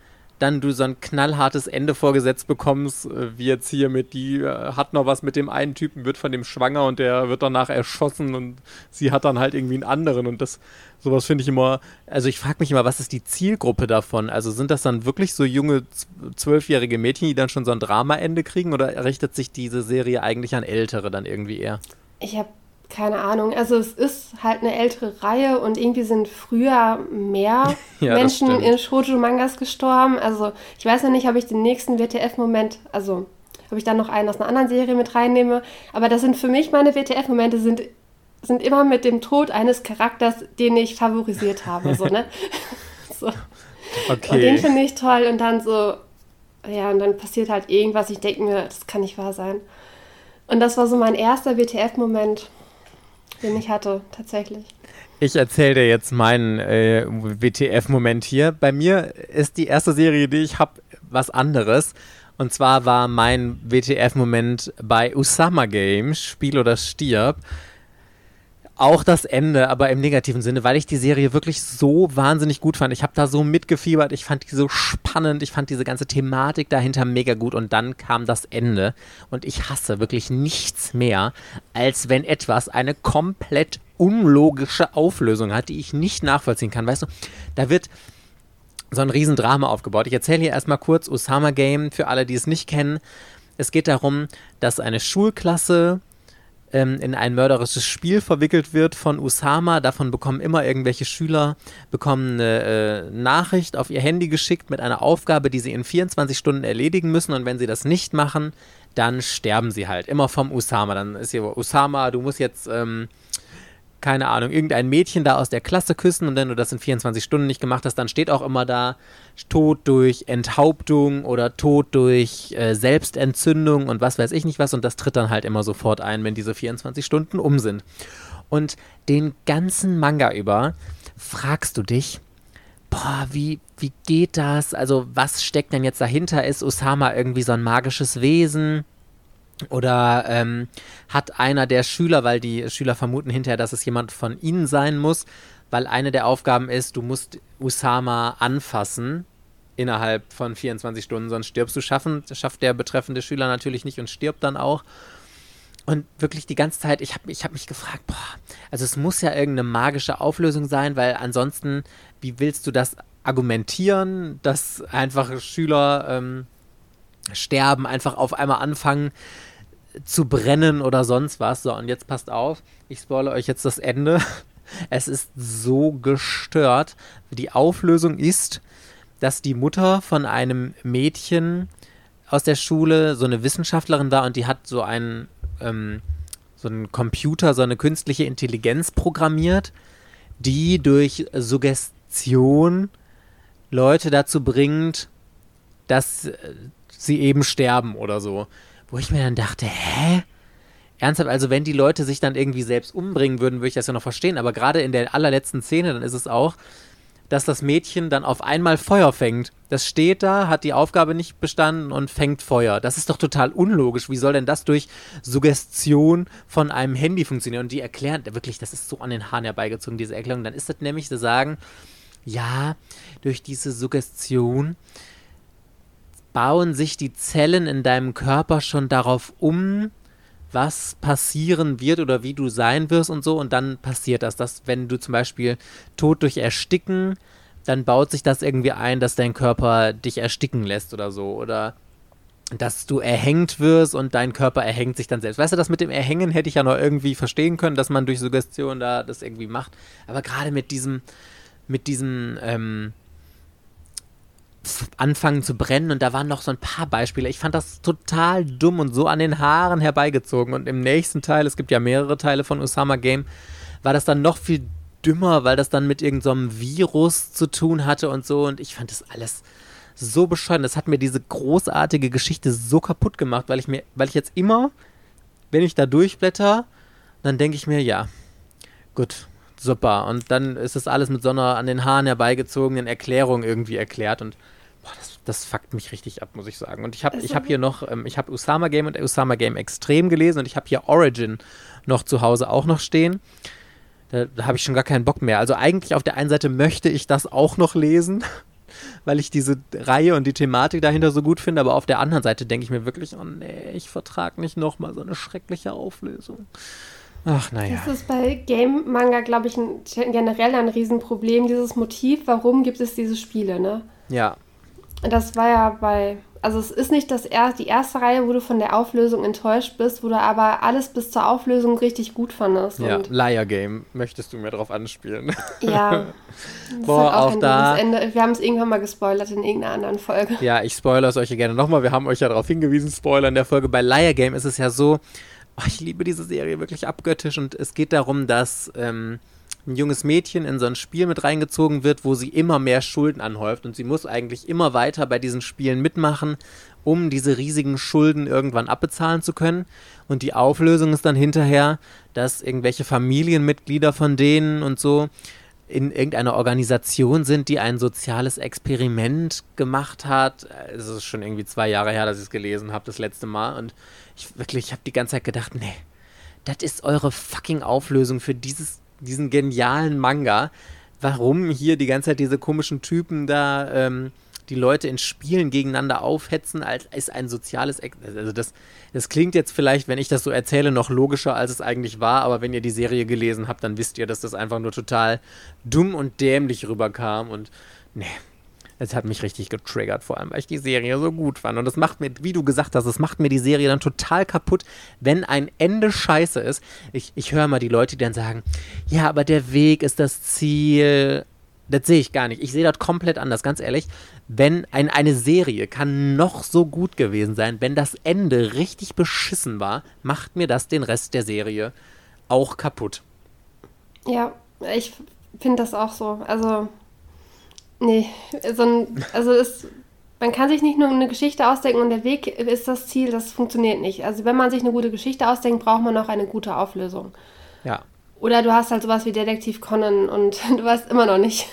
Speaker 1: dann du so ein knallhartes Ende vorgesetzt bekommst, äh, wie jetzt hier mit, die äh, hat noch was mit dem einen Typen, wird von dem schwanger und der wird danach erschossen und sie hat dann halt irgendwie einen anderen und das, sowas finde ich immer, also ich frage mich immer, was ist die Zielgruppe davon? Also sind das dann wirklich so junge, zwölfjährige Mädchen, die dann schon so ein Dramaende kriegen oder richtet sich diese Serie eigentlich an Ältere dann irgendwie eher?
Speaker 2: Ich habe keine Ahnung. Also es ist halt eine ältere Reihe und irgendwie sind früher mehr ja, Menschen in Shoujo-Mangas gestorben. Also ich weiß noch nicht, ob ich den nächsten WTF-Moment, also ob ich dann noch einen aus einer anderen Serie mit reinnehme. Aber das sind für mich meine WTF-Momente sind, sind immer mit dem Tod eines Charakters, den ich favorisiert habe. So, ne? so. Okay. Und den finde ich toll und dann so, ja, und dann passiert halt irgendwas. Ich denke mir, das kann nicht wahr sein. Und das war so mein erster WTF-Moment den ich hatte, tatsächlich.
Speaker 1: Ich erzähle dir jetzt meinen äh, WTF-Moment hier. Bei mir ist die erste Serie, die ich habe, was anderes. Und zwar war mein WTF-Moment bei Usama Games, Spiel oder Stirb auch das Ende, aber im negativen Sinne, weil ich die Serie wirklich so wahnsinnig gut fand. Ich habe da so mitgefiebert, ich fand die so spannend, ich fand diese ganze Thematik dahinter mega gut und dann kam das Ende und ich hasse wirklich nichts mehr, als wenn etwas eine komplett unlogische Auflösung hat, die ich nicht nachvollziehen kann. Weißt du, da wird so ein Riesendrama aufgebaut. Ich erzähle hier erstmal kurz Osama Game für alle, die es nicht kennen. Es geht darum, dass eine Schulklasse ähm, in ein mörderisches Spiel verwickelt wird von Usama. Davon bekommen immer irgendwelche Schüler bekommen eine äh, Nachricht auf ihr Handy geschickt mit einer Aufgabe, die sie in 24 Stunden erledigen müssen. Und wenn sie das nicht machen, dann sterben sie halt. Immer vom Usama. Dann ist hier Usama, du musst jetzt ähm, keine Ahnung, irgendein Mädchen da aus der Klasse küssen und wenn du das in 24 Stunden nicht gemacht hast, dann steht auch immer da Tod durch Enthauptung oder Tod durch äh, Selbstentzündung und was weiß ich nicht was und das tritt dann halt immer sofort ein, wenn diese 24 Stunden um sind. Und den ganzen Manga über fragst du dich, boah, wie, wie geht das? Also was steckt denn jetzt dahinter? Ist Osama irgendwie so ein magisches Wesen? Oder ähm, hat einer der Schüler, weil die Schüler vermuten hinterher, dass es jemand von ihnen sein muss, weil eine der Aufgaben ist, du musst Usama anfassen innerhalb von 24 Stunden, sonst stirbst du. Schaffen, schafft der betreffende Schüler natürlich nicht und stirbt dann auch. und wirklich die ganze Zeit, ich habe ich hab mich gefragt, boah, also es muss ja irgendeine magische Auflösung sein, weil ansonsten, wie willst du das argumentieren, dass einfach Schüler ähm, sterben, einfach auf einmal anfangen zu brennen oder sonst was. So, und jetzt passt auf, ich spoilere euch jetzt das Ende. Es ist so gestört. Die Auflösung ist, dass die Mutter von einem Mädchen aus der Schule so eine Wissenschaftlerin war und die hat so einen, ähm, so einen Computer, so eine künstliche Intelligenz programmiert, die durch Suggestion Leute dazu bringt, dass äh, sie eben sterben oder so. Wo ich mir dann dachte, hä? Ernsthaft, also wenn die Leute sich dann irgendwie selbst umbringen würden, würde ich das ja noch verstehen. Aber gerade in der allerletzten Szene, dann ist es auch, dass das Mädchen dann auf einmal Feuer fängt. Das steht da, hat die Aufgabe nicht bestanden und fängt Feuer. Das ist doch total unlogisch. Wie soll denn das durch Suggestion von einem Handy funktionieren? Und die erklären, wirklich, das ist so an den Haaren herbeigezogen, diese Erklärung. Dann ist das nämlich, sie sagen, ja, durch diese Suggestion bauen sich die Zellen in deinem Körper schon darauf um, was passieren wird oder wie du sein wirst und so. Und dann passiert das, dass wenn du zum Beispiel tot durch Ersticken, dann baut sich das irgendwie ein, dass dein Körper dich ersticken lässt oder so. Oder dass du erhängt wirst und dein Körper erhängt sich dann selbst. Weißt du, das mit dem Erhängen hätte ich ja noch irgendwie verstehen können, dass man durch Suggestion da das irgendwie macht. Aber gerade mit diesem, mit diesem, ähm, anfangen zu brennen und da waren noch so ein paar Beispiele. Ich fand das total dumm und so an den Haaren herbeigezogen. Und im nächsten Teil, es gibt ja mehrere Teile von Osama Game, war das dann noch viel dümmer, weil das dann mit irgendeinem so Virus zu tun hatte und so. Und ich fand das alles so bescheuert. Das hat mir diese großartige Geschichte so kaputt gemacht, weil ich mir, weil ich jetzt immer, wenn ich da durchblätter, dann denke ich mir, ja, gut, super. Und dann ist das alles mit so einer an den Haaren herbeigezogenen Erklärung irgendwie erklärt. Und boah, das, das fuckt mich richtig ab, muss ich sagen. Und ich habe ich hab hier noch, ähm, ich habe Usama Game und Usama Game extrem gelesen und ich habe hier Origin noch zu Hause auch noch stehen. Da, da habe ich schon gar keinen Bock mehr. Also eigentlich auf der einen Seite möchte ich das auch noch lesen, weil ich diese Reihe und die Thematik dahinter so gut finde, aber auf der anderen Seite denke ich mir wirklich, oh nee, ich vertrage nicht nochmal so eine schreckliche Auflösung. Ach, naja.
Speaker 2: Das ist bei Game-Manga, glaube ich, ein, generell ein Riesenproblem, dieses Motiv, warum gibt es diese Spiele, ne?
Speaker 1: Ja.
Speaker 2: Das war ja bei, also es ist nicht das er, die erste Reihe, wo du von der Auflösung enttäuscht bist, wo du aber alles bis zur Auflösung richtig gut fandest.
Speaker 1: Ja, Liar Game, möchtest du mir drauf anspielen?
Speaker 2: Ja.
Speaker 1: Das Boah, auch, auch da.
Speaker 2: Ende. Wir haben es irgendwann mal gespoilert in irgendeiner anderen Folge.
Speaker 1: Ja, ich spoilere es euch ja gerne nochmal. Wir haben euch ja darauf hingewiesen, Spoiler in der Folge. Bei Liar Game ist es ja so, oh, ich liebe diese Serie wirklich abgöttisch und es geht darum, dass ähm, ein junges Mädchen in so ein Spiel mit reingezogen wird, wo sie immer mehr Schulden anhäuft und sie muss eigentlich immer weiter bei diesen Spielen mitmachen, um diese riesigen Schulden irgendwann abbezahlen zu können. Und die Auflösung ist dann hinterher, dass irgendwelche Familienmitglieder von denen und so in irgendeiner Organisation sind, die ein soziales Experiment gemacht hat. Es ist schon irgendwie zwei Jahre her, dass ich es gelesen habe, das letzte Mal. Und ich wirklich, ich habe die ganze Zeit gedacht, nee, das ist eure fucking Auflösung für dieses, diesen genialen Manga. Warum hier die ganze Zeit diese komischen Typen da ähm, die Leute in Spielen gegeneinander aufhetzen, als ist ein soziales. Ex also das, das klingt jetzt vielleicht, wenn ich das so erzähle, noch logischer, als es eigentlich war, aber wenn ihr die Serie gelesen habt, dann wisst ihr, dass das einfach nur total dumm und dämlich rüberkam und nee, es hat mich richtig getriggert, vor allem, weil ich die Serie so gut fand. Und das macht mir, wie du gesagt hast, es macht mir die Serie dann total kaputt, wenn ein Ende scheiße ist. Ich, ich höre mal die Leute, die dann sagen, ja, aber der Weg ist das Ziel. Das sehe ich gar nicht. Ich sehe das komplett anders, ganz ehrlich. Wenn ein, eine Serie kann noch so gut gewesen sein, wenn das Ende richtig beschissen war, macht mir das den Rest der Serie auch kaputt.
Speaker 2: Ja, ich finde das auch so. Also Nee, so ein, also es, man kann sich nicht nur eine Geschichte ausdenken und der Weg ist das Ziel, das funktioniert nicht. Also wenn man sich eine gute Geschichte ausdenkt, braucht man auch eine gute Auflösung.
Speaker 1: Ja.
Speaker 2: Oder du hast halt sowas wie Detektiv Conan und du weißt immer noch nicht.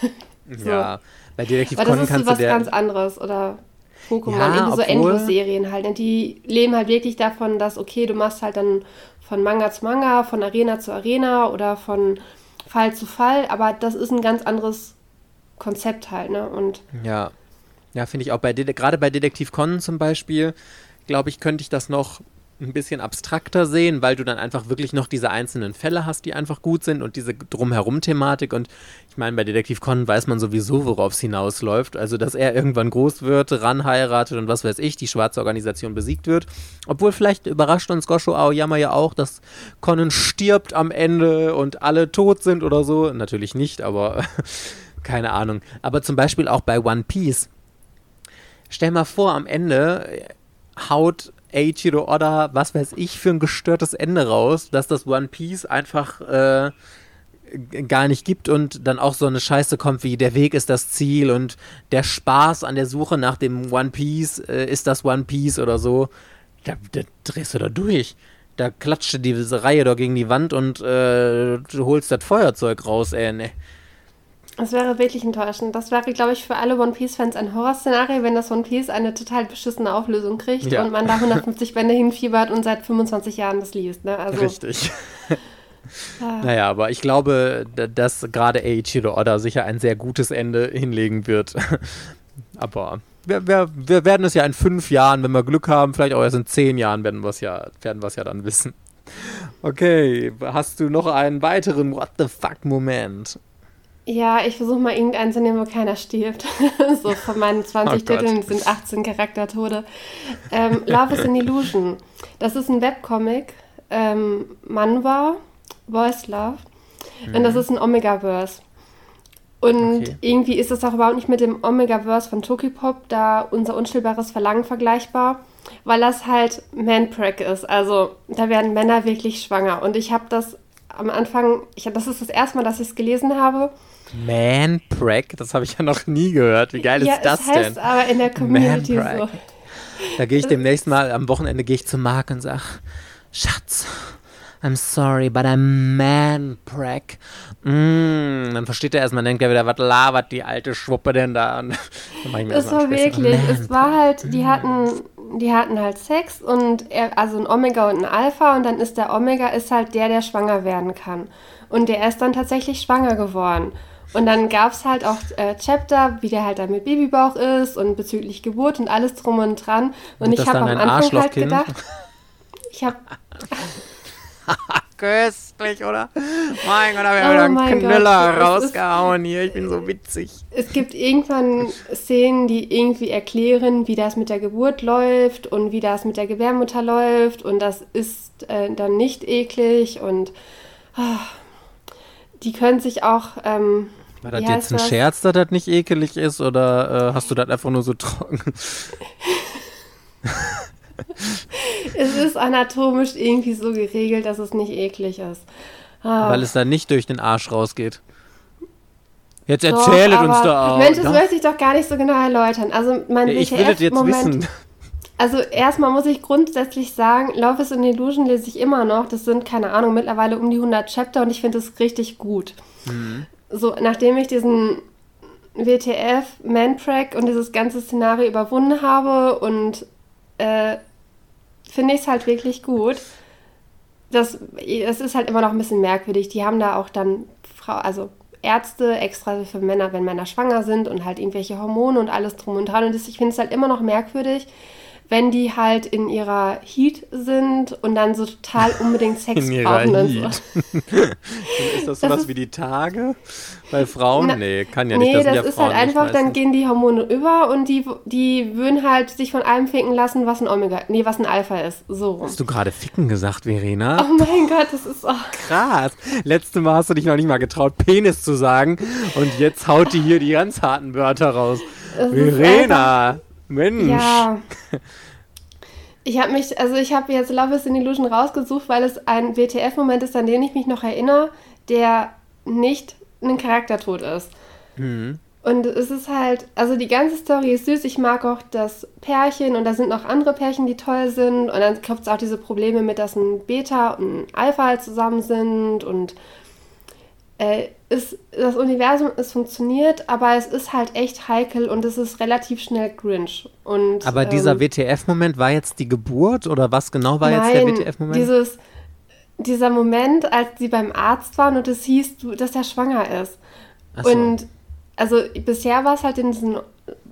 Speaker 1: so. Ja, bei Detektiv Conan kannst du
Speaker 2: das ist was ganz anderes oder Pokémon, ja, irgendwie so Endlos-Serien halt. Ne? Die leben halt wirklich davon, dass, okay, du machst halt dann von Manga zu Manga, von Arena zu Arena oder von Fall zu Fall, aber das ist ein ganz anderes Konzept halt, ne? Und
Speaker 1: ja, ja, finde ich auch bei gerade bei Detektiv Conan zum Beispiel, glaube ich, könnte ich das noch ein bisschen abstrakter sehen, weil du dann einfach wirklich noch diese einzelnen Fälle hast, die einfach gut sind und diese Drumherum-Thematik. Und ich meine, bei Detektiv Conan weiß man sowieso, worauf es hinausläuft. Also, dass er irgendwann groß wird, ranheiratet und was weiß ich, die schwarze Organisation besiegt wird. Obwohl vielleicht überrascht uns Gosho Aoyama ja auch, dass Conan stirbt am Ende und alle tot sind oder so. Natürlich nicht, aber keine Ahnung. Aber zum Beispiel auch bei One Piece. Stell mal vor, am Ende haut Eiichiro Oda, was weiß ich, für ein gestörtes Ende raus, dass das One Piece einfach äh, gar nicht gibt und dann auch so eine Scheiße kommt wie der Weg ist das Ziel und der Spaß an der Suche nach dem One Piece äh, ist das One Piece oder so. Da, da drehst du da durch. Da klatscht diese Reihe da gegen die Wand und äh, du holst das Feuerzeug raus, ey. Ne.
Speaker 2: Das wäre wirklich enttäuschend. Das wäre, glaube ich, für alle One Piece-Fans ein Horrorszenario, wenn das One Piece eine total beschissene Auflösung kriegt ja. und man da 150 Bände hinfiebert und seit 25 Jahren das liest. Ne?
Speaker 1: Also, Richtig. ah. Naja, aber ich glaube, dass gerade Eiichiro Oda sicher ein sehr gutes Ende hinlegen wird. aber wir, wir, wir, werden es ja in fünf Jahren, wenn wir Glück haben, vielleicht auch erst in zehn Jahren werden wir es ja, werden wir es ja dann wissen. Okay, hast du noch einen weiteren What the fuck Moment?
Speaker 2: Ja, ich versuche mal irgendeinen zu nehmen, wo keiner stirbt. so von meinen 20 oh Titeln sind 18 Charaktertode. Ähm, Love is an Illusion. Das ist ein Webcomic, ähm, Manwa, Voice Love. Mhm. Und das mhm. ist ein Omega-Verse. Und okay. irgendwie ist das auch überhaupt nicht mit dem Omega-Verse von Tokipop, da unser unstillbares Verlangen vergleichbar, weil das halt Man-Prack ist. Also da werden Männer wirklich schwanger. Und ich habe das am Anfang, ich, das ist das erste Mal, dass ich es gelesen habe.
Speaker 1: Man Prack, das habe ich ja noch nie gehört. Wie geil
Speaker 2: ja,
Speaker 1: ist das
Speaker 2: es heißt
Speaker 1: denn?
Speaker 2: aber in der Community so.
Speaker 1: Da gehe ich demnächst mal, am Wochenende gehe ich zu Marc und sage, Schatz, I'm sorry, but I'm man prack. Mm, dann versteht er erstmal, denkt er wieder, was labert die alte Schwuppe denn da? Und
Speaker 2: es war wirklich, es war halt, die hatten, die hatten halt Sex und er, also ein Omega und ein Alpha und dann ist der Omega ist halt der, der schwanger werden kann. Und der ist dann tatsächlich schwanger geworden. Und dann gab es halt auch äh, Chapter, wie der halt da mit Babybauch ist und bezüglich Geburt und alles drum und dran. Und, und ich habe am Anfang halt gedacht, ich habe
Speaker 1: Köstlich, oder? Mein Gott, da haben wir oh wieder einen Knüller Gott. rausgehauen hier. Ich bin so witzig.
Speaker 2: Es gibt irgendwann Szenen, die irgendwie erklären, wie das mit der Geburt läuft und wie das mit der Gebärmutter läuft. Und das ist äh, dann nicht eklig. Und oh, die können sich auch. Ähm,
Speaker 1: war das jetzt ein das? Scherz, dass das nicht ekelig ist? Oder äh, hast du das einfach nur so trocken?
Speaker 2: es ist anatomisch irgendwie so geregelt, dass es nicht eklig ist.
Speaker 1: Ah. Weil es dann nicht durch den Arsch rausgeht. Jetzt erzählet uns da auch.
Speaker 2: Mensch, das möchte ich doch gar nicht so genau erläutern. Also mein ja,
Speaker 1: Ich will das jetzt wissen.
Speaker 2: Also erstmal muss ich grundsätzlich sagen, Love is an Illusion lese ich immer noch. Das sind, keine Ahnung, mittlerweile um die 100 Chapter und ich finde es richtig gut. Mhm. So, nachdem ich diesen WTF, Mantrack und dieses ganze Szenario überwunden habe und äh, finde ich es halt wirklich gut. Das, das ist halt immer noch ein bisschen merkwürdig. Die haben da auch dann Frau, also Ärzte extra für Männer, wenn Männer schwanger sind und halt irgendwelche Hormone und alles drum und dran. Und das, ich finde es halt immer noch merkwürdig, wenn die halt in ihrer Heat sind und dann so total unbedingt Sex in brauchen und so.
Speaker 1: ist das sowas wie die Tage bei Frauen? Na, nee, kann ja nicht.
Speaker 2: Nee, das, das ist Frauen halt einfach, dann gehen die Hormone über und die, die würden halt sich von allem ficken lassen, was ein Omega, nee, was ein Alpha ist. So
Speaker 1: Hast du gerade ficken gesagt, Verena?
Speaker 2: Oh mein Gott, das ist oh.
Speaker 1: krass. Letzte Mal hast du dich noch nicht mal getraut, Penis zu sagen und jetzt haut die hier die ganz harten Wörter raus. Das Verena! Mensch. Ja.
Speaker 2: Ich habe mich, also ich habe jetzt Love is an Illusion rausgesucht, weil es ein WTF-Moment ist, an den ich mich noch erinnere, der nicht ein Charaktertod ist. Mhm. Und es ist halt, also die ganze Story ist süß. Ich mag auch das Pärchen und da sind noch andere Pärchen, die toll sind. Und dann gibt es auch diese Probleme mit, dass ein Beta und ein Alpha halt zusammen sind und äh, ist, das Universum ist funktioniert, aber es ist halt echt heikel und es ist relativ schnell Grinch. Und,
Speaker 1: aber dieser ähm, WTF-Moment war jetzt die Geburt oder was genau war nein, jetzt der WTF-Moment?
Speaker 2: Dieses, dieser Moment, als sie beim Arzt waren und es hieß, dass er schwanger ist. So. Und also bisher war es halt in diesen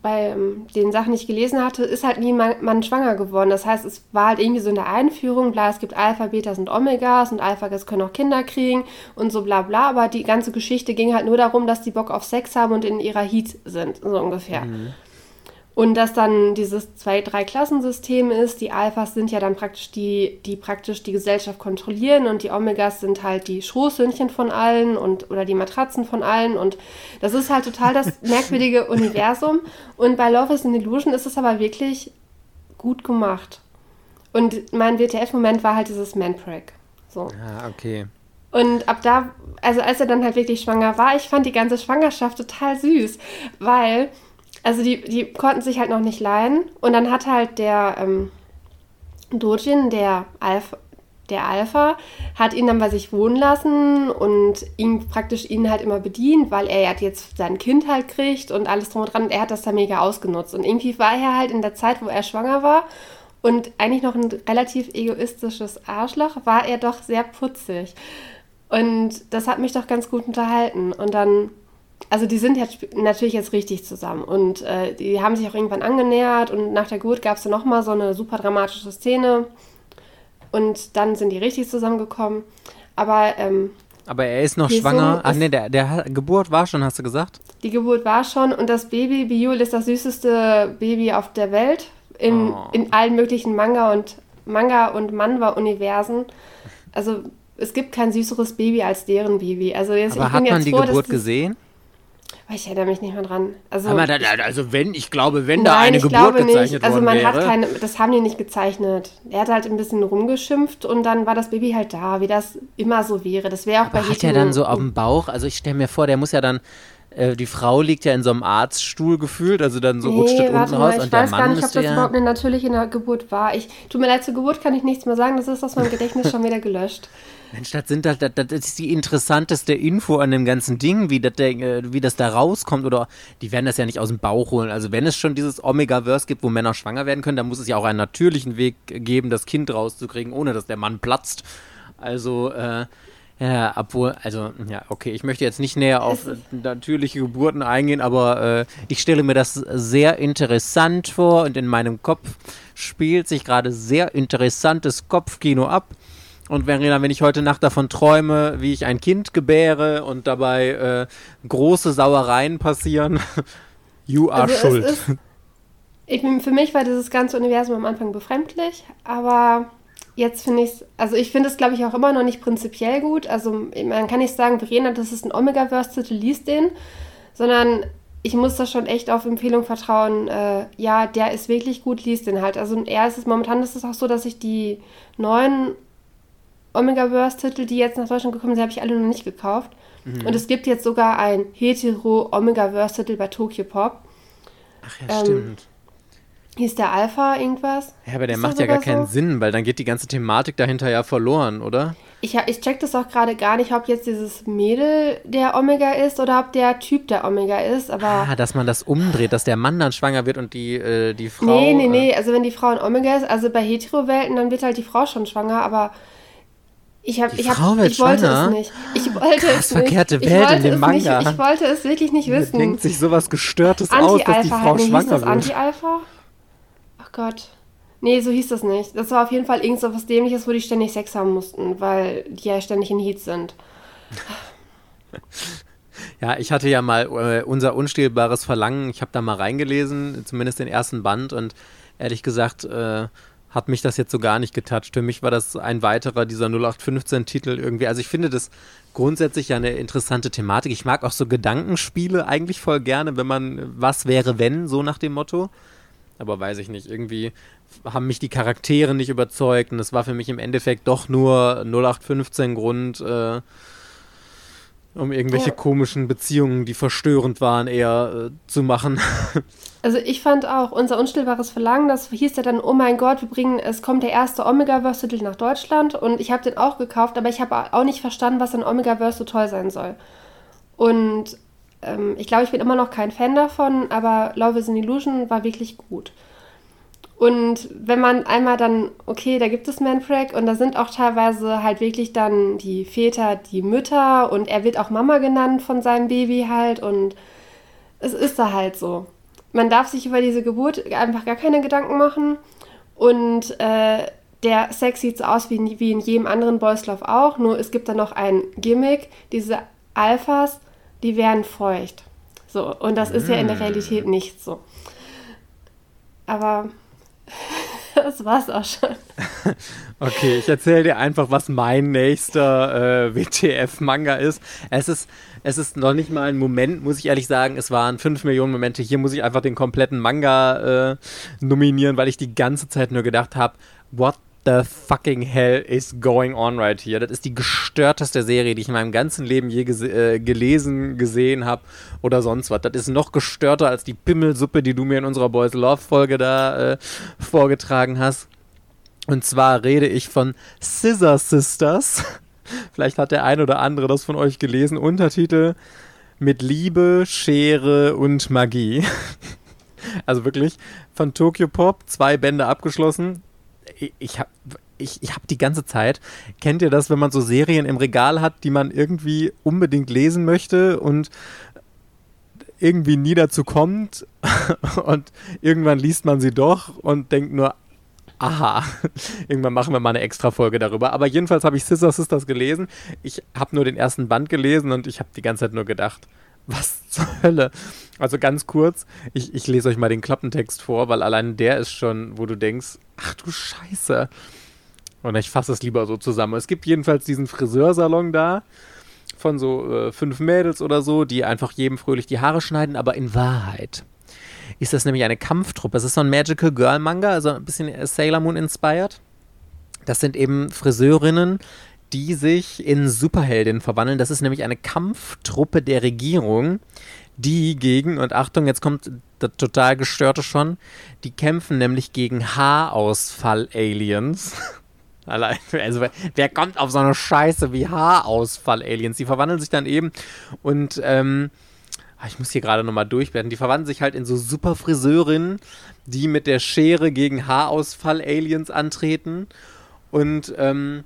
Speaker 2: bei ähm, den Sachen, die ich gelesen hatte, ist halt nie man, man, schwanger geworden. Das heißt, es war halt irgendwie so in der Einführung, bla, es gibt Alpha, Betas und Omegas und Alpha-Gas können auch Kinder kriegen und so bla bla. Aber die ganze Geschichte ging halt nur darum, dass die Bock auf Sex haben und in ihrer Heat sind, so ungefähr. Mhm. Und dass dann dieses Zwei-Drei-Klassensystem ist. Die Alphas sind ja dann praktisch die, die praktisch die Gesellschaft kontrollieren und die Omegas sind halt die Schoßhündchen von allen und oder die Matratzen von allen. Und das ist halt total das merkwürdige Universum. Und bei Love is an Illusion ist es aber wirklich gut gemacht. Und mein WTF-Moment war halt dieses Man-Prank. So.
Speaker 1: Ja, okay.
Speaker 2: Und ab da, also als er dann halt wirklich schwanger war, ich fand die ganze Schwangerschaft total süß, weil also die, die konnten sich halt noch nicht leihen. Und dann hat halt der ähm, Dojin, der Alpha, der Alpha, hat ihn dann bei sich wohnen lassen und ihn praktisch ihn halt immer bedient, weil er jetzt sein Kind halt kriegt und alles drum und dran. Und er hat das da mega ausgenutzt. Und irgendwie war er halt in der Zeit, wo er schwanger war und eigentlich noch ein relativ egoistisches Arschloch, war er doch sehr putzig. Und das hat mich doch ganz gut unterhalten. Und dann also die sind jetzt natürlich jetzt richtig zusammen und äh, die haben sich auch irgendwann angenähert und nach der Geburt gab es dann nochmal so eine super dramatische Szene und dann sind die richtig zusammengekommen. Aber ähm,
Speaker 1: aber er ist noch schwanger. Ach nee, der, der Geburt war schon, hast du gesagt?
Speaker 2: Die Geburt war schon und das Baby Biul ist das süßeste Baby auf der Welt in, oh. in allen möglichen Manga und Manga und Manwa-Universen. Also es gibt kein süßeres Baby als deren Baby. Also jetzt,
Speaker 1: Aber hat man die froh, Geburt gesehen?
Speaker 2: Ich erinnere mich nicht mehr dran.
Speaker 1: Also, da, also wenn, ich glaube, wenn da eine Geburt gezeichnet
Speaker 2: Also
Speaker 1: man
Speaker 2: wäre. hat keine, das haben die nicht gezeichnet. Er hat halt ein bisschen rumgeschimpft und dann war das Baby halt da, wie das immer so wäre. Das wäre auch
Speaker 1: Aber bei Hat er dann so auf dem Bauch, also ich stelle mir vor, der muss ja dann äh, die Frau liegt ja in so einem Arztstuhl gefühlt, also dann so nee, rutscht unten raus.
Speaker 2: Ich und weiß der Mann gar nicht, ob das ja überhaupt eine natürliche Geburt war. Ich, tut mir leid, zur Geburt kann ich nichts mehr sagen, das ist aus meinem Gedächtnis schon wieder gelöscht.
Speaker 1: Mensch, das, sind, das, das, das ist die interessanteste Info an dem ganzen Ding, wie das, äh, wie das da rauskommt. Oder die werden das ja nicht aus dem Bauch holen. Also wenn es schon dieses Omega-Verse gibt, wo Männer schwanger werden können, dann muss es ja auch einen natürlichen Weg geben, das Kind rauszukriegen, ohne dass der Mann platzt. Also, äh, ja, obwohl, also, ja, okay, ich möchte jetzt nicht näher auf natürliche Geburten eingehen, aber äh, ich stelle mir das sehr interessant vor und in meinem Kopf spielt sich gerade sehr interessantes Kopfkino ab. Und Verena, wenn ich heute Nacht davon träume, wie ich ein Kind gebäre und dabei äh, große Sauereien passieren, you are also schuld. Ist,
Speaker 2: ich, für mich war dieses ganze Universum am Anfang befremdlich, aber jetzt finde ich es, also ich finde es, glaube ich, auch immer noch nicht prinzipiell gut. Also man kann nicht sagen, Verena, das ist ein Omega-Verse-Titel, liest den, sondern ich muss da schon echt auf Empfehlung vertrauen. Äh, ja, der ist wirklich gut, liest den halt. Also eher ist es momentan ist es auch so, dass ich die neuen Omega-Verse-Titel, die jetzt nach Deutschland gekommen sind, habe ich alle noch nicht gekauft. Mhm. Und es gibt jetzt sogar ein Hetero-Omega-Verse-Titel bei Tokyo Pop.
Speaker 1: Ach ja, ähm, stimmt.
Speaker 2: Hieß der Alpha irgendwas?
Speaker 1: Ja, aber der Ist macht ja gar keinen Sinn, weil dann geht die ganze Thematik dahinter ja verloren, oder?
Speaker 2: Ich, ich check das auch gerade gar nicht, ob jetzt dieses Mädel der Omega ist oder ob der Typ der Omega ist, aber...
Speaker 1: Ah, dass man das umdreht, dass der Mann dann schwanger wird und die, äh, die Frau...
Speaker 2: Nee, nee, nee, also wenn die Frau ein Omega ist, also bei Hetero-Welten, dann wird halt die Frau schon schwanger, aber ich, hab, ich, hab, ich wollte es nicht. Ich wollte Krass, es
Speaker 1: verkehrte nicht. Welt in dem Manga.
Speaker 2: Nicht, ich wollte es wirklich nicht wissen.
Speaker 1: Man denkt sich sowas Gestörtes aus, dass die Frau schwanger
Speaker 2: das
Speaker 1: wird.
Speaker 2: Anti-Alpha? Ach Gott. Nee, so hieß das nicht. Das war auf jeden Fall irgend so was Dämliches, wo die ständig Sex haben mussten, weil die ja ständig in Heat sind.
Speaker 1: Ja, ich hatte ja mal äh, unser unstillbares Verlangen. Ich habe da mal reingelesen, zumindest den ersten Band und ehrlich gesagt, äh, hat mich das jetzt so gar nicht getoucht. Für mich war das ein weiterer dieser 0815-Titel irgendwie. Also ich finde das grundsätzlich ja eine interessante Thematik. Ich mag auch so Gedankenspiele eigentlich voll gerne, wenn man was wäre, wenn, so nach dem Motto. Aber weiß ich nicht, irgendwie haben mich die Charaktere nicht überzeugt und es war für mich im Endeffekt doch nur 0815 Grund, äh, um irgendwelche ja. komischen Beziehungen, die verstörend waren, eher äh, zu machen.
Speaker 2: Also ich fand auch unser unstillbares Verlangen, das hieß ja dann, oh mein Gott, wir bringen, es kommt der erste Omega-Verse-Titel nach Deutschland und ich habe den auch gekauft, aber ich habe auch nicht verstanden, was an Omega-Verse so toll sein soll. Und ähm, ich glaube, ich bin immer noch kein Fan davon, aber Love is an Illusion war wirklich gut. Und wenn man einmal dann, okay, da gibt es Manfred und da sind auch teilweise halt wirklich dann die Väter, die Mütter und er wird auch Mama genannt von seinem Baby halt und es ist da halt so. man darf sich über diese Geburt einfach gar keine Gedanken machen. Und äh, der Sex sieht so aus wie in, wie in jedem anderen Boys Love auch, nur es gibt da noch ein Gimmick. Diese Alphas, die werden feucht. So, und das ist ja in der mm. Realität nicht so. Aber das war's auch schon.
Speaker 1: okay, ich erzähle dir einfach, was mein nächster äh, WTF-Manga ist. Es ist. Es ist noch nicht mal ein Moment, muss ich ehrlich sagen. Es waren 5 Millionen Momente. Hier muss ich einfach den kompletten Manga äh, nominieren, weil ich die ganze Zeit nur gedacht habe, what the fucking hell is going on right here? Das ist die gestörteste Serie, die ich in meinem ganzen Leben je ges äh, gelesen, gesehen habe oder sonst was. Das ist noch gestörter als die Pimmelsuppe, die du mir in unserer Boys Love Folge da äh, vorgetragen hast. Und zwar rede ich von Scissor Sisters. Vielleicht hat der ein oder andere das von euch gelesen. Untertitel mit Liebe, Schere und Magie. Also wirklich von Tokyo Pop, zwei Bände abgeschlossen ich habe ich, ich habe die ganze Zeit, kennt ihr das, wenn man so Serien im Regal hat, die man irgendwie unbedingt lesen möchte und irgendwie nie dazu kommt und irgendwann liest man sie doch und denkt nur, aha, irgendwann machen wir mal eine extra Folge darüber. Aber jedenfalls habe ich Sister Sisters gelesen. Ich habe nur den ersten Band gelesen und ich habe die ganze Zeit nur gedacht, was zur Hölle? Also ganz kurz, ich, ich lese euch mal den Klappentext vor, weil allein der ist schon, wo du denkst, ach du Scheiße. Und ich fasse es lieber so zusammen. Es gibt jedenfalls diesen Friseursalon da von so äh, fünf Mädels oder so, die einfach jedem fröhlich die Haare schneiden, aber in Wahrheit ist das nämlich eine Kampftruppe. Es ist so ein Magical Girl Manga, also ein bisschen Sailor Moon inspired. Das sind eben Friseurinnen, die sich in Superheldinnen verwandeln. Das ist nämlich eine Kampftruppe der Regierung, die gegen, und Achtung, jetzt kommt das total gestörte schon, die kämpfen nämlich gegen Haarausfall-Aliens. also wer kommt auf so eine Scheiße wie Haarausfall-Aliens? Die verwandeln sich dann eben und ähm, ah, ich muss hier gerade nochmal durchblättern. Die verwandeln sich halt in so super Friseurinnen, die mit der Schere gegen Haarausfall-Aliens antreten. Und ähm,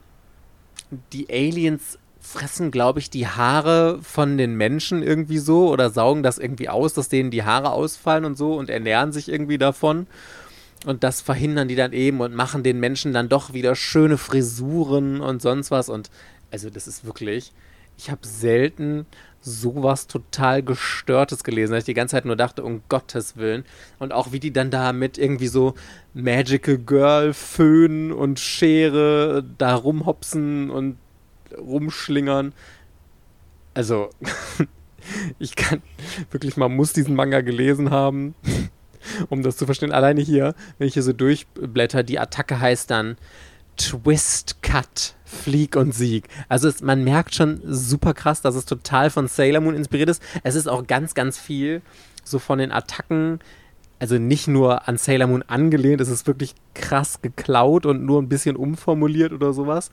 Speaker 1: die Aliens fressen, glaube ich, die Haare von den Menschen irgendwie so oder saugen das irgendwie aus, dass denen die Haare ausfallen und so und ernähren sich irgendwie davon. Und das verhindern die dann eben und machen den Menschen dann doch wieder schöne Frisuren und sonst was. Und also das ist wirklich, ich habe selten sowas total Gestörtes gelesen, dass ich die ganze Zeit nur dachte, um Gottes Willen. Und auch wie die dann da mit irgendwie so Magical Girl Föhn und Schere da rumhopsen und rumschlingern. Also, ich kann wirklich, man muss diesen Manga gelesen haben, um das zu verstehen. Alleine hier, wenn ich hier so durchblätter, die Attacke heißt dann Twist Cut Flieg und Sieg. Also es, man merkt schon super krass, dass es total von Sailor Moon inspiriert ist. Es ist auch ganz, ganz viel so von den Attacken, also nicht nur an Sailor Moon angelehnt, es ist wirklich krass geklaut und nur ein bisschen umformuliert oder sowas.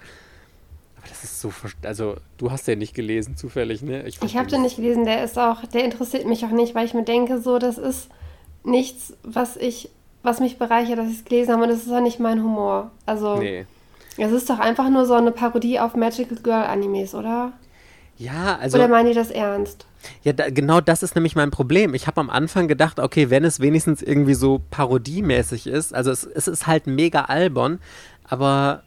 Speaker 1: Aber das ist so, also du hast ja nicht gelesen zufällig, ne?
Speaker 2: Ich, ich habe den nicht gelesen, der ist auch, der interessiert mich auch nicht, weil ich mir denke, so, das ist nichts, was ich, was mich bereichert, dass ich es gelesen habe und das ist auch nicht mein Humor. Also. Nee. Es ist doch einfach nur so eine Parodie auf Magical Girl Animes, oder?
Speaker 1: Ja, also.
Speaker 2: Oder meinen die das ernst?
Speaker 1: Ja, da, genau das ist nämlich mein Problem. Ich habe am Anfang gedacht, okay, wenn es wenigstens irgendwie so parodiemäßig ist, also es, es ist halt mega albern, aber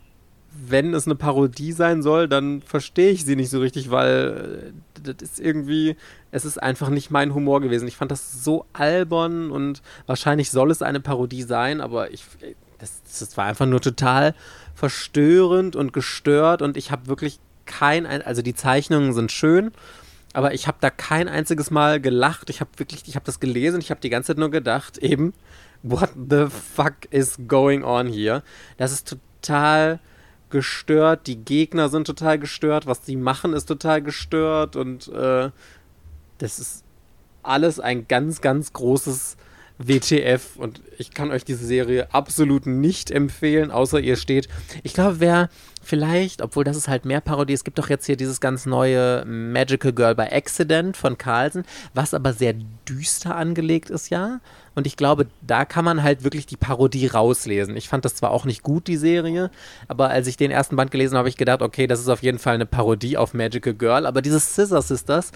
Speaker 1: wenn es eine Parodie sein soll, dann verstehe ich sie nicht so richtig, weil äh, das ist irgendwie, es ist einfach nicht mein Humor gewesen. Ich fand das so albern und wahrscheinlich soll es eine Parodie sein, aber ich, das, das war einfach nur total verstörend und gestört und ich habe wirklich kein, also die Zeichnungen sind schön, aber ich habe da kein einziges Mal gelacht. Ich habe wirklich, ich habe das gelesen ich habe die ganze Zeit nur gedacht, eben, what the fuck is going on here? Das ist total gestört, die Gegner sind total gestört, was sie machen ist total gestört und äh, das ist alles ein ganz, ganz großes WTF und ich kann euch diese Serie absolut nicht empfehlen, außer ihr steht. Ich glaube, wer vielleicht, obwohl das ist halt mehr Parodie, es gibt doch jetzt hier dieses ganz neue Magical Girl by Accident von Carlsen, was aber sehr düster angelegt ist, ja. Und ich glaube, da kann man halt wirklich die Parodie rauslesen. Ich fand das zwar auch nicht gut, die Serie, aber als ich den ersten Band gelesen habe, habe ich gedacht, okay, das ist auf jeden Fall eine Parodie auf Magical Girl, aber dieses Scissor Sisters,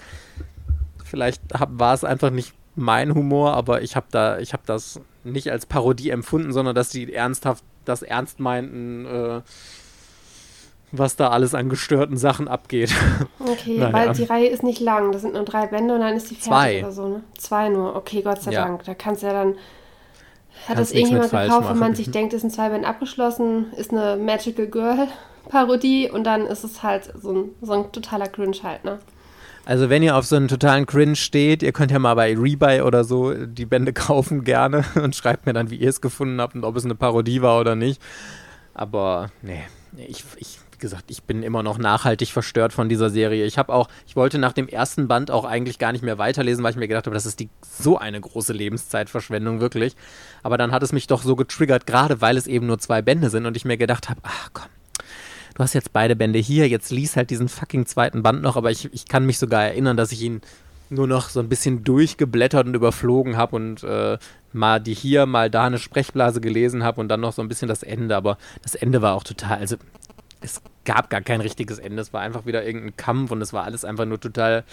Speaker 1: vielleicht war es einfach nicht mein Humor, aber ich habe da, ich das nicht als Parodie empfunden, sondern dass die ernsthaft das ernst meinten, äh, was da alles an gestörten Sachen abgeht.
Speaker 2: Okay, naja. weil die Reihe ist nicht lang. Das sind nur drei Bände und dann ist die fertig
Speaker 1: Zwei.
Speaker 2: oder so, ne? Zwei nur. Okay, Gott sei
Speaker 1: Ja.
Speaker 2: Dank. Da kannst du ja dann. Hat
Speaker 1: Kannst
Speaker 2: das irgendjemand gekauft, wo man sich denkt, ist in zwei Bänden abgeschlossen, ist eine Magical Girl Parodie und dann ist es halt so ein, so ein totaler Cringe halt, ne?
Speaker 1: Also wenn ihr auf so einen totalen Cringe steht, ihr könnt ja mal bei Rebuy oder so die Bände kaufen gerne und schreibt mir dann, wie ihr es gefunden habt und ob es eine Parodie war oder nicht. Aber nee, ich, ich gesagt, ich bin immer noch nachhaltig verstört von dieser Serie. Ich habe auch, ich wollte nach dem ersten Band auch eigentlich gar nicht mehr weiterlesen, weil ich mir gedacht habe, das ist die so eine große Lebenszeitverschwendung wirklich. Aber dann hat es mich doch so getriggert, gerade weil es eben nur zwei Bände sind und ich mir gedacht habe, ach komm, du hast jetzt beide Bände hier, jetzt lies halt diesen fucking zweiten Band noch, aber ich, ich kann mich sogar erinnern, dass ich ihn nur noch so ein bisschen durchgeblättert und überflogen habe und äh, mal die hier, mal da eine Sprechblase gelesen habe und dann noch so ein bisschen das Ende, aber das Ende war auch total, also es gab gar kein richtiges Ende, es war einfach wieder irgendein Kampf und es war alles einfach nur total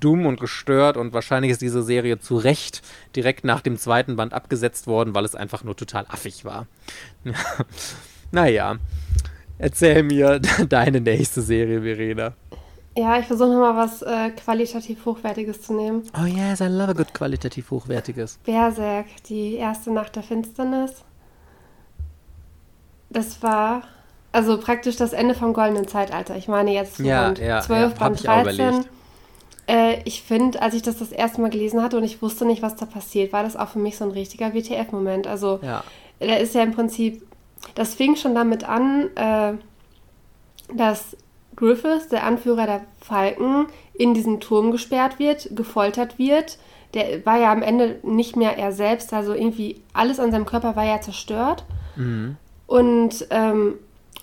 Speaker 1: dumm und gestört und wahrscheinlich ist diese Serie zu Recht direkt nach dem zweiten Band abgesetzt worden, weil es einfach nur total affig war. naja, erzähl mir deine nächste Serie, Verena.
Speaker 2: Ja, ich versuche nochmal was äh, qualitativ Hochwertiges zu nehmen.
Speaker 1: Oh yes, I love a good qualitativ hochwertiges.
Speaker 2: Berserk, die erste Nacht der Finsternis. Das war also praktisch das Ende vom goldenen Zeitalter. Ich meine jetzt
Speaker 1: Ja,
Speaker 2: Band
Speaker 1: ja,
Speaker 2: 12,
Speaker 1: ja,
Speaker 2: Band
Speaker 1: ich auch
Speaker 2: 13.
Speaker 1: überlegt.
Speaker 2: Äh, ich finde, als ich das das erste Mal gelesen hatte und ich wusste nicht, was da passiert, war das auch für mich so ein richtiger WTF-Moment. Also
Speaker 1: Ja.
Speaker 2: da ist ja im Prinzip, das fing schon damit an, äh, dass Griffiths, der Anführer der Falken, in diesen Turm gesperrt wird, gefoltert wird. Der war ja am Ende nicht mehr er selbst, also irgendwie alles an seinem Körper war ja zerstört.
Speaker 1: Mhm.
Speaker 2: Und, ähm,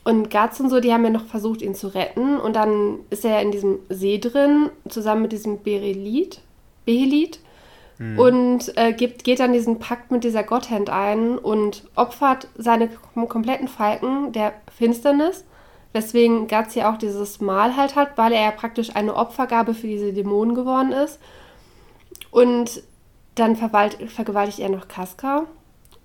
Speaker 2: und Guts und so, die haben ja noch versucht, ihn zu retten. Und dann ist er ja in diesem See drin, zusammen mit diesem Berelit, Behelit. Und äh, gibt, geht dann diesen Pakt mit dieser Gotthand ein und opfert seine kom kompletten Falken der Finsternis. Weswegen Guts ja auch dieses Mal halt hat, weil er ja praktisch eine Opfergabe für diese Dämonen geworden ist. Und dann vergewaltigt er noch Casca,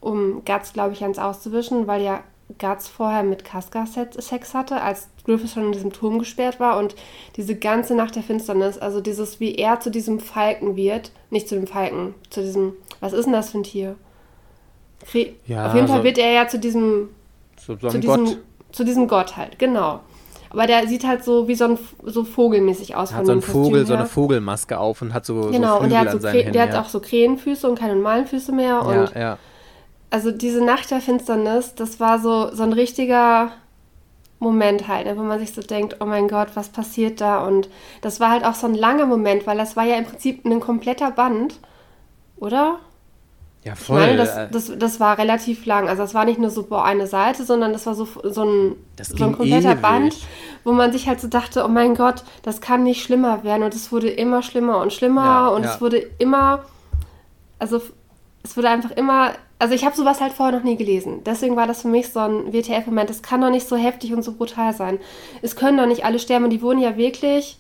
Speaker 2: um Guts, glaube ich, ans Auszuwischen, weil ja Guts vorher mit Casca Sex hatte, als Griffith schon in diesem Turm gesperrt war. Und diese ganze Nacht der Finsternis, also dieses, wie er zu diesem Falken wird, nicht zu dem Falken, zu diesem, was ist denn das für ein Tier? Kre
Speaker 1: Ja,
Speaker 2: Auf jeden Fall
Speaker 1: so-
Speaker 2: wird er ja zu diesem
Speaker 1: So,
Speaker 2: zu diesem,
Speaker 1: Gott.
Speaker 2: zu diesem Gott halt, genau. Aber der sieht halt so wie so ein so vogelmäßig aus
Speaker 1: Hat so
Speaker 2: dem
Speaker 1: ein Vogel, so eine. Vogelmaske auf und hat so,
Speaker 2: Genau,
Speaker 1: so
Speaker 2: und der hat, so
Speaker 1: an seinen
Speaker 2: Krä-
Speaker 1: Händen.
Speaker 2: der hat
Speaker 1: ja.
Speaker 2: auch so Krähenfüße und keine normalen Füße mehr. Und
Speaker 1: ja, ja.
Speaker 2: Also diese Nacht der Finsternis, das war so, so ein richtiger Moment halt, ne, wo man sich so denkt, oh mein Gott, was passiert da? Und das war halt auch so ein langer Moment, weil das war ja im Prinzip ein kompletter Band, oder?
Speaker 1: Ja,
Speaker 2: Ich
Speaker 1: voll.
Speaker 2: meine, das,
Speaker 1: äh,
Speaker 2: das, das war relativ lang. Also das war nicht nur so boah, eine Seite, sondern das war so, so, ein, so ein kompletter
Speaker 1: ewig.
Speaker 2: Band, wo man sich halt so dachte, oh mein Gott, das kann nicht schlimmer werden. Und es wurde immer schlimmer und schlimmer
Speaker 1: Ja,
Speaker 2: und
Speaker 1: ja.
Speaker 2: es wurde immer, also es wurde einfach immer, also ich habe sowas halt vorher noch nie gelesen. Deswegen war das für mich so ein WTF-Moment. Es kann doch nicht so heftig und so brutal sein. Es können doch nicht alle sterben. Und die wurden ja wirklich,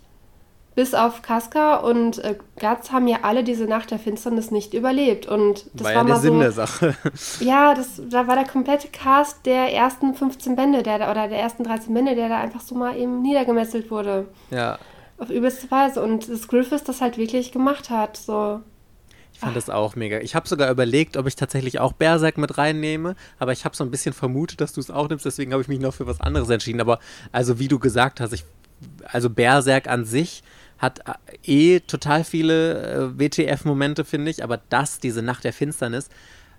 Speaker 2: bis auf Casca und äh, Guts, haben ja alle diese Nacht der Finsternis nicht überlebt. Und das
Speaker 1: war
Speaker 2: war,
Speaker 1: ja der
Speaker 2: mal
Speaker 1: Sinn
Speaker 2: so,
Speaker 1: der Sache.
Speaker 2: ja, das, da war der komplette Cast der ersten 15 Bände der, oder der ersten 13 Bände, der da einfach so mal eben niedergemesselt wurde.
Speaker 1: ja.
Speaker 2: Auf übelste Weise. Und das Griffiths das halt wirklich gemacht hat. So.
Speaker 1: Ich fand das auch mega. Ich habe sogar überlegt, ob ich tatsächlich auch Berserk mit reinnehme, aber ich habe so ein bisschen vermutet, dass du es auch nimmst, deswegen habe ich mich noch für was anderes entschieden. Aber also wie du gesagt hast, ich, also Berserk an sich hat äh, eh total viele äh, WTF-Momente, finde ich, aber das, diese Nacht der Finsternis,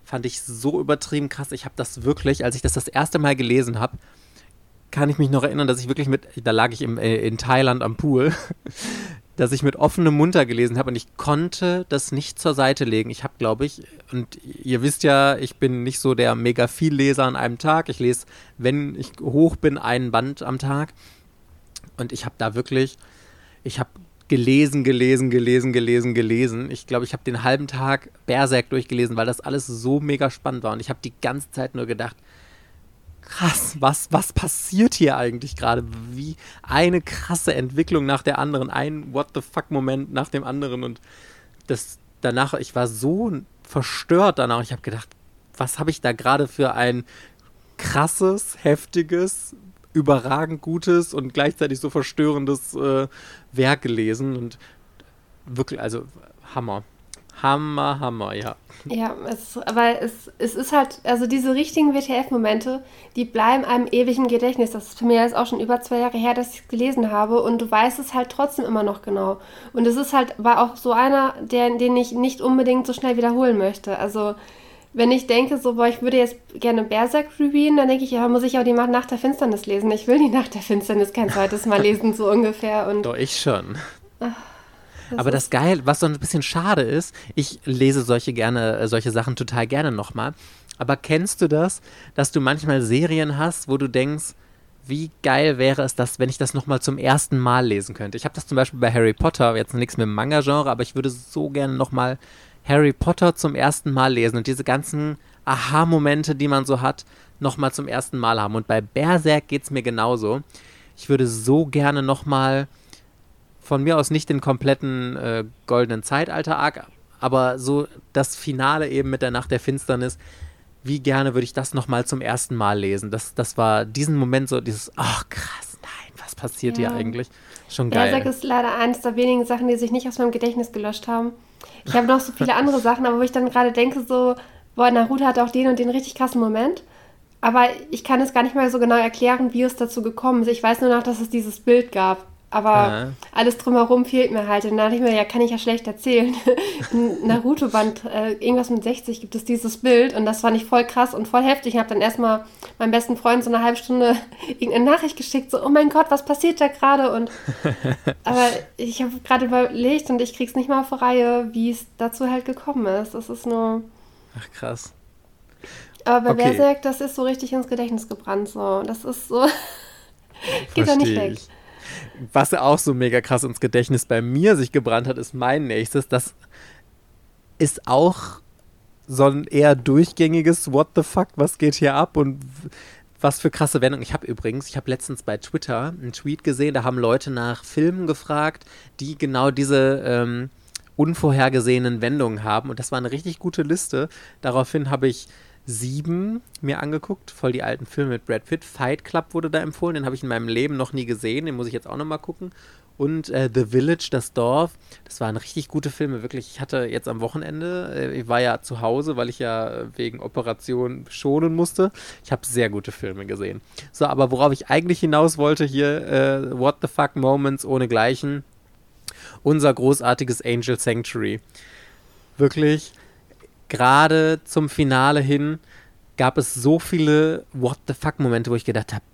Speaker 1: fand ich so übertrieben krass. Ich habe das wirklich, als ich das das erste Mal gelesen habe, kann ich mich noch erinnern, dass ich wirklich mit, da lag ich im, äh, in Thailand am Pool, dass ich mit offenem Munter gelesen habe und ich konnte das nicht zur Seite legen. Ich habe, glaube ich, und ihr wisst ja, ich bin nicht so der mega viel Leser an einem Tag. Ich lese, wenn ich hoch bin, einen Band am Tag. Und ich habe da wirklich, ich habe gelesen, gelesen, gelesen, gelesen, gelesen. Ich glaube, ich habe den halben Tag Berserk durchgelesen, weil das alles so mega spannend war. Und ich habe die ganze Zeit nur gedacht, krass, was, was passiert hier eigentlich gerade? Wie eine krasse Entwicklung nach der anderen, ein What the fuck-Moment nach dem anderen und das, danach, ich war so verstört danach. Ich habe gedacht, was habe ich da gerade für ein krasses, heftiges, überragend gutes und gleichzeitig so verstörendes äh, Werk gelesen und wirklich, also Hammer. Hammer, Hammer, ja.
Speaker 2: Ja, es, aber es, es ist halt, also diese richtigen WTF-Momente, die bleiben einem ewig im Gedächtnis. Das ist für mich jetzt auch schon über zwei Jahre her, dass ich es gelesen habe und du weißt es halt trotzdem immer noch genau. Und es ist halt, war auch so einer, der, den ich nicht unbedingt so schnell wiederholen möchte. Also wenn ich denke, so, boah, ich würde jetzt gerne Berserk reviewen, dann denke ich, ja, muss ich auch die Nacht der Finsternis lesen. Ich will die Nacht der Finsternis kein zweites Mal lesen, so ungefähr. Und
Speaker 1: Doch, ich schon. Ach, das Aber das Geil, was so ein bisschen schade ist, ich lese solche gerne, äh, solche Sachen total gerne nochmal. Aber kennst du das, dass du manchmal Serien hast, wo du denkst, wie geil wäre es das, wenn ich das nochmal zum ersten Mal lesen könnte? Ich habe das zum Beispiel bei Harry Potter, jetzt nichts mit dem Manga-Genre, aber ich würde so gerne nochmal Harry Potter zum ersten Mal lesen und diese ganzen Aha-Momente, die man so hat, nochmal zum ersten Mal haben. Und bei Berserk geht es mir genauso. Ich würde so gerne nochmal von mir aus nicht den kompletten äh, goldenen Zeitalter-Arc, aber so das Finale eben mit der Nacht der Finsternis. Wie gerne würde ich das nochmal zum ersten Mal lesen? Das, das war diesen Moment so, dieses, ach oh, krass, nein, was passiert ja. hier eigentlich? Schon geil.
Speaker 2: Berserk ist leider eines der wenigen Sachen, die sich nicht aus meinem Gedächtnis gelöscht haben. Ich habe noch so viele andere Sachen, aber wo ich dann gerade denke, so, boah, Naruto hat auch den und den richtig krassen Moment. Aber ich kann es gar nicht mal so genau erklären, wie es dazu gekommen ist. Ich weiß nur noch, dass es dieses Bild gab. Aber ja. alles drumherum fehlt mir halt. Und dann dachte ich mir, ja, kann ich ja schlecht erzählen. In Naruto-Band, äh, irgendwas mit 60, gibt es dieses Bild. Und das fand ich voll krass und voll heftig. Ich habe dann erstmal meinem besten Freund so eine halbe Stunde irgendeine Nachricht geschickt. So, oh mein Gott, was passiert da gerade? Und aber ich habe gerade überlegt und ich krieg's nicht mal auf Reihe, wie es dazu halt gekommen ist. Das ist nur.
Speaker 1: Ach, krass.
Speaker 2: Aber bei okay. Berserk, das ist so richtig ins Gedächtnis gebrannt. So. Das ist so. geht doch nicht weg. Ich.
Speaker 1: Was auch so mega krass ins Gedächtnis bei mir sich gebrannt hat, ist mein nächstes. Das ist auch so ein eher durchgängiges What the fuck, was geht hier ab und was für krasse Wendungen. Ich habe übrigens, ich habe letztens bei Twitter einen Tweet gesehen, da haben Leute nach Filmen gefragt, die genau diese ähm, unvorhergesehenen Wendungen haben. Und das war eine richtig gute Liste. Daraufhin habe ich sieben mir angeguckt, voll die alten Filme mit Brad Pitt. Fight Club wurde da empfohlen, den habe ich in meinem Leben noch nie gesehen, den muss ich jetzt auch nochmal gucken. Und äh, The Village, das Dorf, das waren richtig gute Filme, wirklich. Ich hatte jetzt am Wochenende, äh, ich war ja zu Hause, weil ich ja wegen Operation schonen musste. Ich habe sehr gute Filme gesehen. So, aber worauf ich eigentlich hinaus wollte hier, äh, What the Fuck Moments ohnegleichen, unser großartiges Angel Sanctuary. Wirklich, gerade zum Finale hin gab es so viele What the fuck-Momente, wo ich gedacht habe,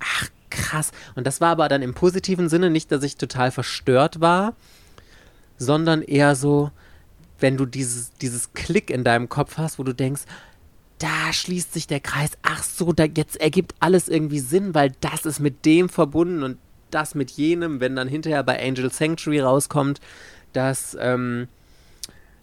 Speaker 1: ach krass. Und das war aber dann im positiven Sinne nicht, dass ich total verstört war, sondern eher so, wenn du dieses, dieses Klick in deinem Kopf hast, wo du denkst, da schließt sich der Kreis. Ach so, da jetzt ergibt alles irgendwie Sinn, weil das ist mit dem verbunden und das mit jenem, wenn dann hinterher bei Angel Sanctuary rauskommt, dass ähm,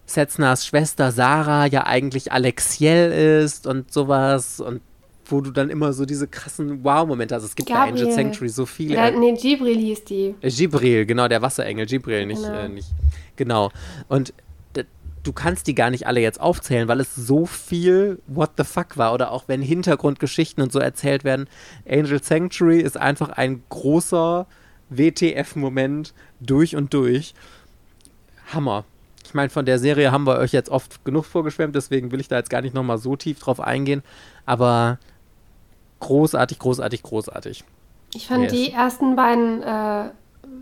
Speaker 1: Setznas Schwester Sarah ja eigentlich Alexiel ist und sowas und wo du dann immer so diese krassen Wow-Momente hast. Es gibt Gabriel. bei Angel Sanctuary so viele.
Speaker 2: Ja, nee, Gibril hieß die.
Speaker 1: Äh, Gibril, genau, der Wasserengel, Gibril, nicht, genau. Äh, nicht. Genau. Und du kannst die gar nicht alle jetzt aufzählen, weil es so viel What the fuck war. Oder auch wenn Hintergrundgeschichten und so erzählt werden. Angel Sanctuary ist einfach ein großer WTF-Moment durch und durch. Hammer ich meine, von der Serie haben wir euch jetzt oft genug vorgeschwemmt, deswegen will ich da jetzt gar nicht nochmal so tief drauf eingehen. Aber großartig, großartig, großartig.
Speaker 2: Ich fand yes. die ersten beiden äh,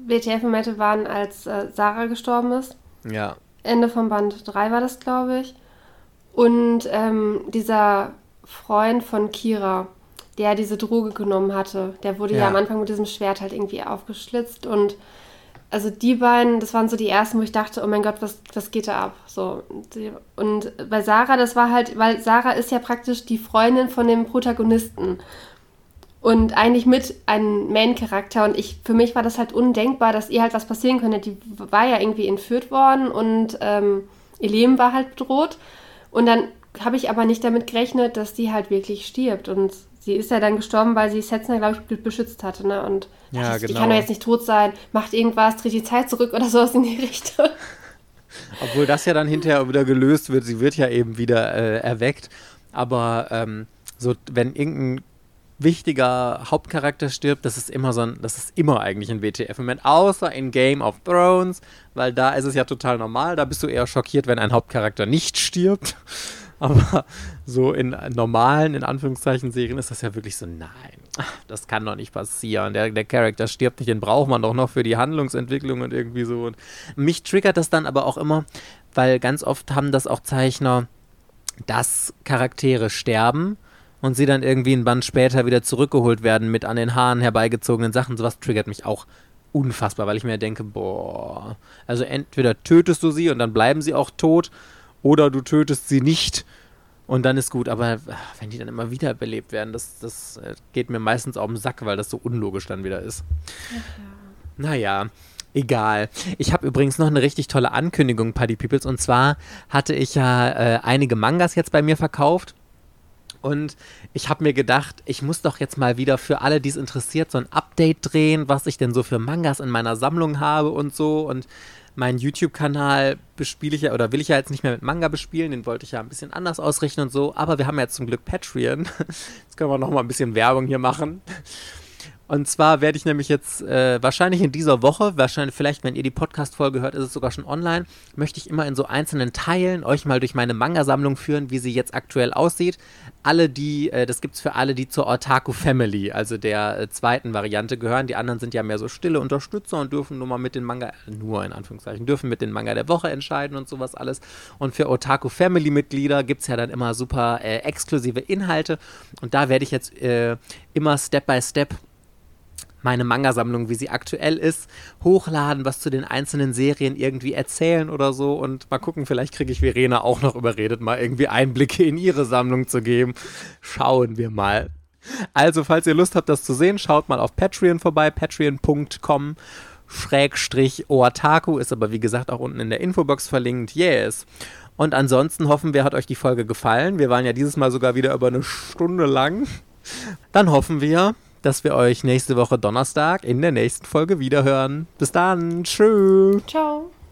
Speaker 2: WTF-Momente waren, als äh, Sarah gestorben ist.
Speaker 1: Ja.
Speaker 2: Ende von Band 3 war das, glaube ich. Und ähm, dieser Freund von Kira, der diese Droge genommen hatte, der wurde ja. ja am Anfang mit diesem Schwert halt irgendwie aufgeschlitzt und also die beiden, das waren so die ersten, wo ich dachte, oh mein Gott, was, was geht da ab? So, und bei Sarah, das war halt, weil Sarah ist ja praktisch die Freundin von dem Protagonisten. Und eigentlich mit einem Main-Charakter. Und ich, für mich war das halt undenkbar, dass ihr halt was passieren könnte. Die war ja irgendwie entführt worden und ähm, ihr Leben war halt bedroht. Und dann habe ich aber nicht damit gerechnet, dass die halt wirklich stirbt. Und sie ist ja dann gestorben, weil sie Setzner, glaube ich, beschützt hatte. Ne? Und
Speaker 1: ja,
Speaker 2: ich,
Speaker 1: genau.
Speaker 2: die kann doch jetzt nicht tot sein, macht irgendwas, dreht die Zeit zurück oder sowas in die Richtung.
Speaker 1: Obwohl das ja dann hinterher wieder gelöst wird. Sie wird ja eben wieder äh, erweckt. Aber ähm, so, wenn irgendein wichtiger Hauptcharakter stirbt, das ist immer so ein, das ist immer eigentlich ein WTF-Moment, außer in Game of Thrones, weil da ist es ja total normal, da bist du eher schockiert, wenn ein Hauptcharakter nicht stirbt. Aber so in normalen, in Anführungszeichen, Serien ist das ja wirklich so, nein, das kann doch nicht passieren. Der, der Charakter stirbt nicht, den braucht man doch noch für die Handlungsentwicklung und irgendwie so. Und mich triggert das dann aber auch immer, weil ganz oft haben das auch Zeichner, dass Charaktere sterben und sie dann irgendwie ein Band später wieder zurückgeholt werden mit an den Haaren herbeigezogenen Sachen. Sowas triggert mich auch unfassbar, weil ich mir denke, boah, also entweder tötest du sie und dann bleiben sie auch tot oder du tötest sie nicht und dann ist gut. Aber wenn die dann immer wieder belebt werden, das, das äh, geht mir meistens auf den Sack, weil das so unlogisch dann wieder ist. Ja. Naja. Egal. Ich habe übrigens noch eine richtig tolle Ankündigung, Paddy Peoples. Und zwar hatte ich ja äh, einige Mangas jetzt bei mir verkauft. Und ich habe mir gedacht, ich muss doch jetzt mal wieder für alle, die es interessiert, so ein Update drehen, was ich denn so für Mangas in meiner Sammlung habe und so. Und meinen YouTube-Kanal bespiele ich ja oder will ich ja jetzt nicht mehr mit Manga bespielen, den wollte ich ja ein bisschen anders ausrichten und so, aber wir haben ja zum Glück Patreon. Jetzt können wir noch mal ein bisschen Werbung hier machen. Und zwar werde ich nämlich jetzt äh, wahrscheinlich in dieser Woche, wahrscheinlich vielleicht, wenn ihr die Podcast-Folge hört, ist es sogar schon online, möchte ich immer in so einzelnen Teilen euch mal durch meine Manga-Sammlung führen, wie sie jetzt aktuell aussieht. Alle die, äh, das gibt es für alle, die zur Otaku Family, also der äh, zweiten Variante gehören. Die anderen sind ja mehr so stille Unterstützer und dürfen nur mal mit den Manga, nur in Anführungszeichen, dürfen mit den Manga der Woche entscheiden und sowas alles. Und für Otaku Family-Mitglieder gibt es ja dann immer super äh, exklusive Inhalte. Und da werde ich jetzt äh, immer Step by Step meine Manga-Sammlung, wie sie aktuell ist, hochladen, was zu den einzelnen Serien irgendwie erzählen oder so und mal gucken, vielleicht kriege ich Verena auch noch überredet, mal irgendwie Einblicke in ihre Sammlung zu geben. Schauen wir mal. Also, falls ihr Lust habt, das zu sehen, schaut mal auf Patreon vorbei, patreon.com Schrägstrich Otaku ist aber wie gesagt auch unten in der Infobox verlinkt. Yes. Und ansonsten hoffen wir, hat euch die Folge gefallen. Wir waren ja dieses Mal sogar wieder über eine Stunde lang. Dann hoffen wir, dass wir euch nächste Woche Donnerstag in der nächsten Folge wiederhören. Bis dann. Tschüss.
Speaker 2: Ciao.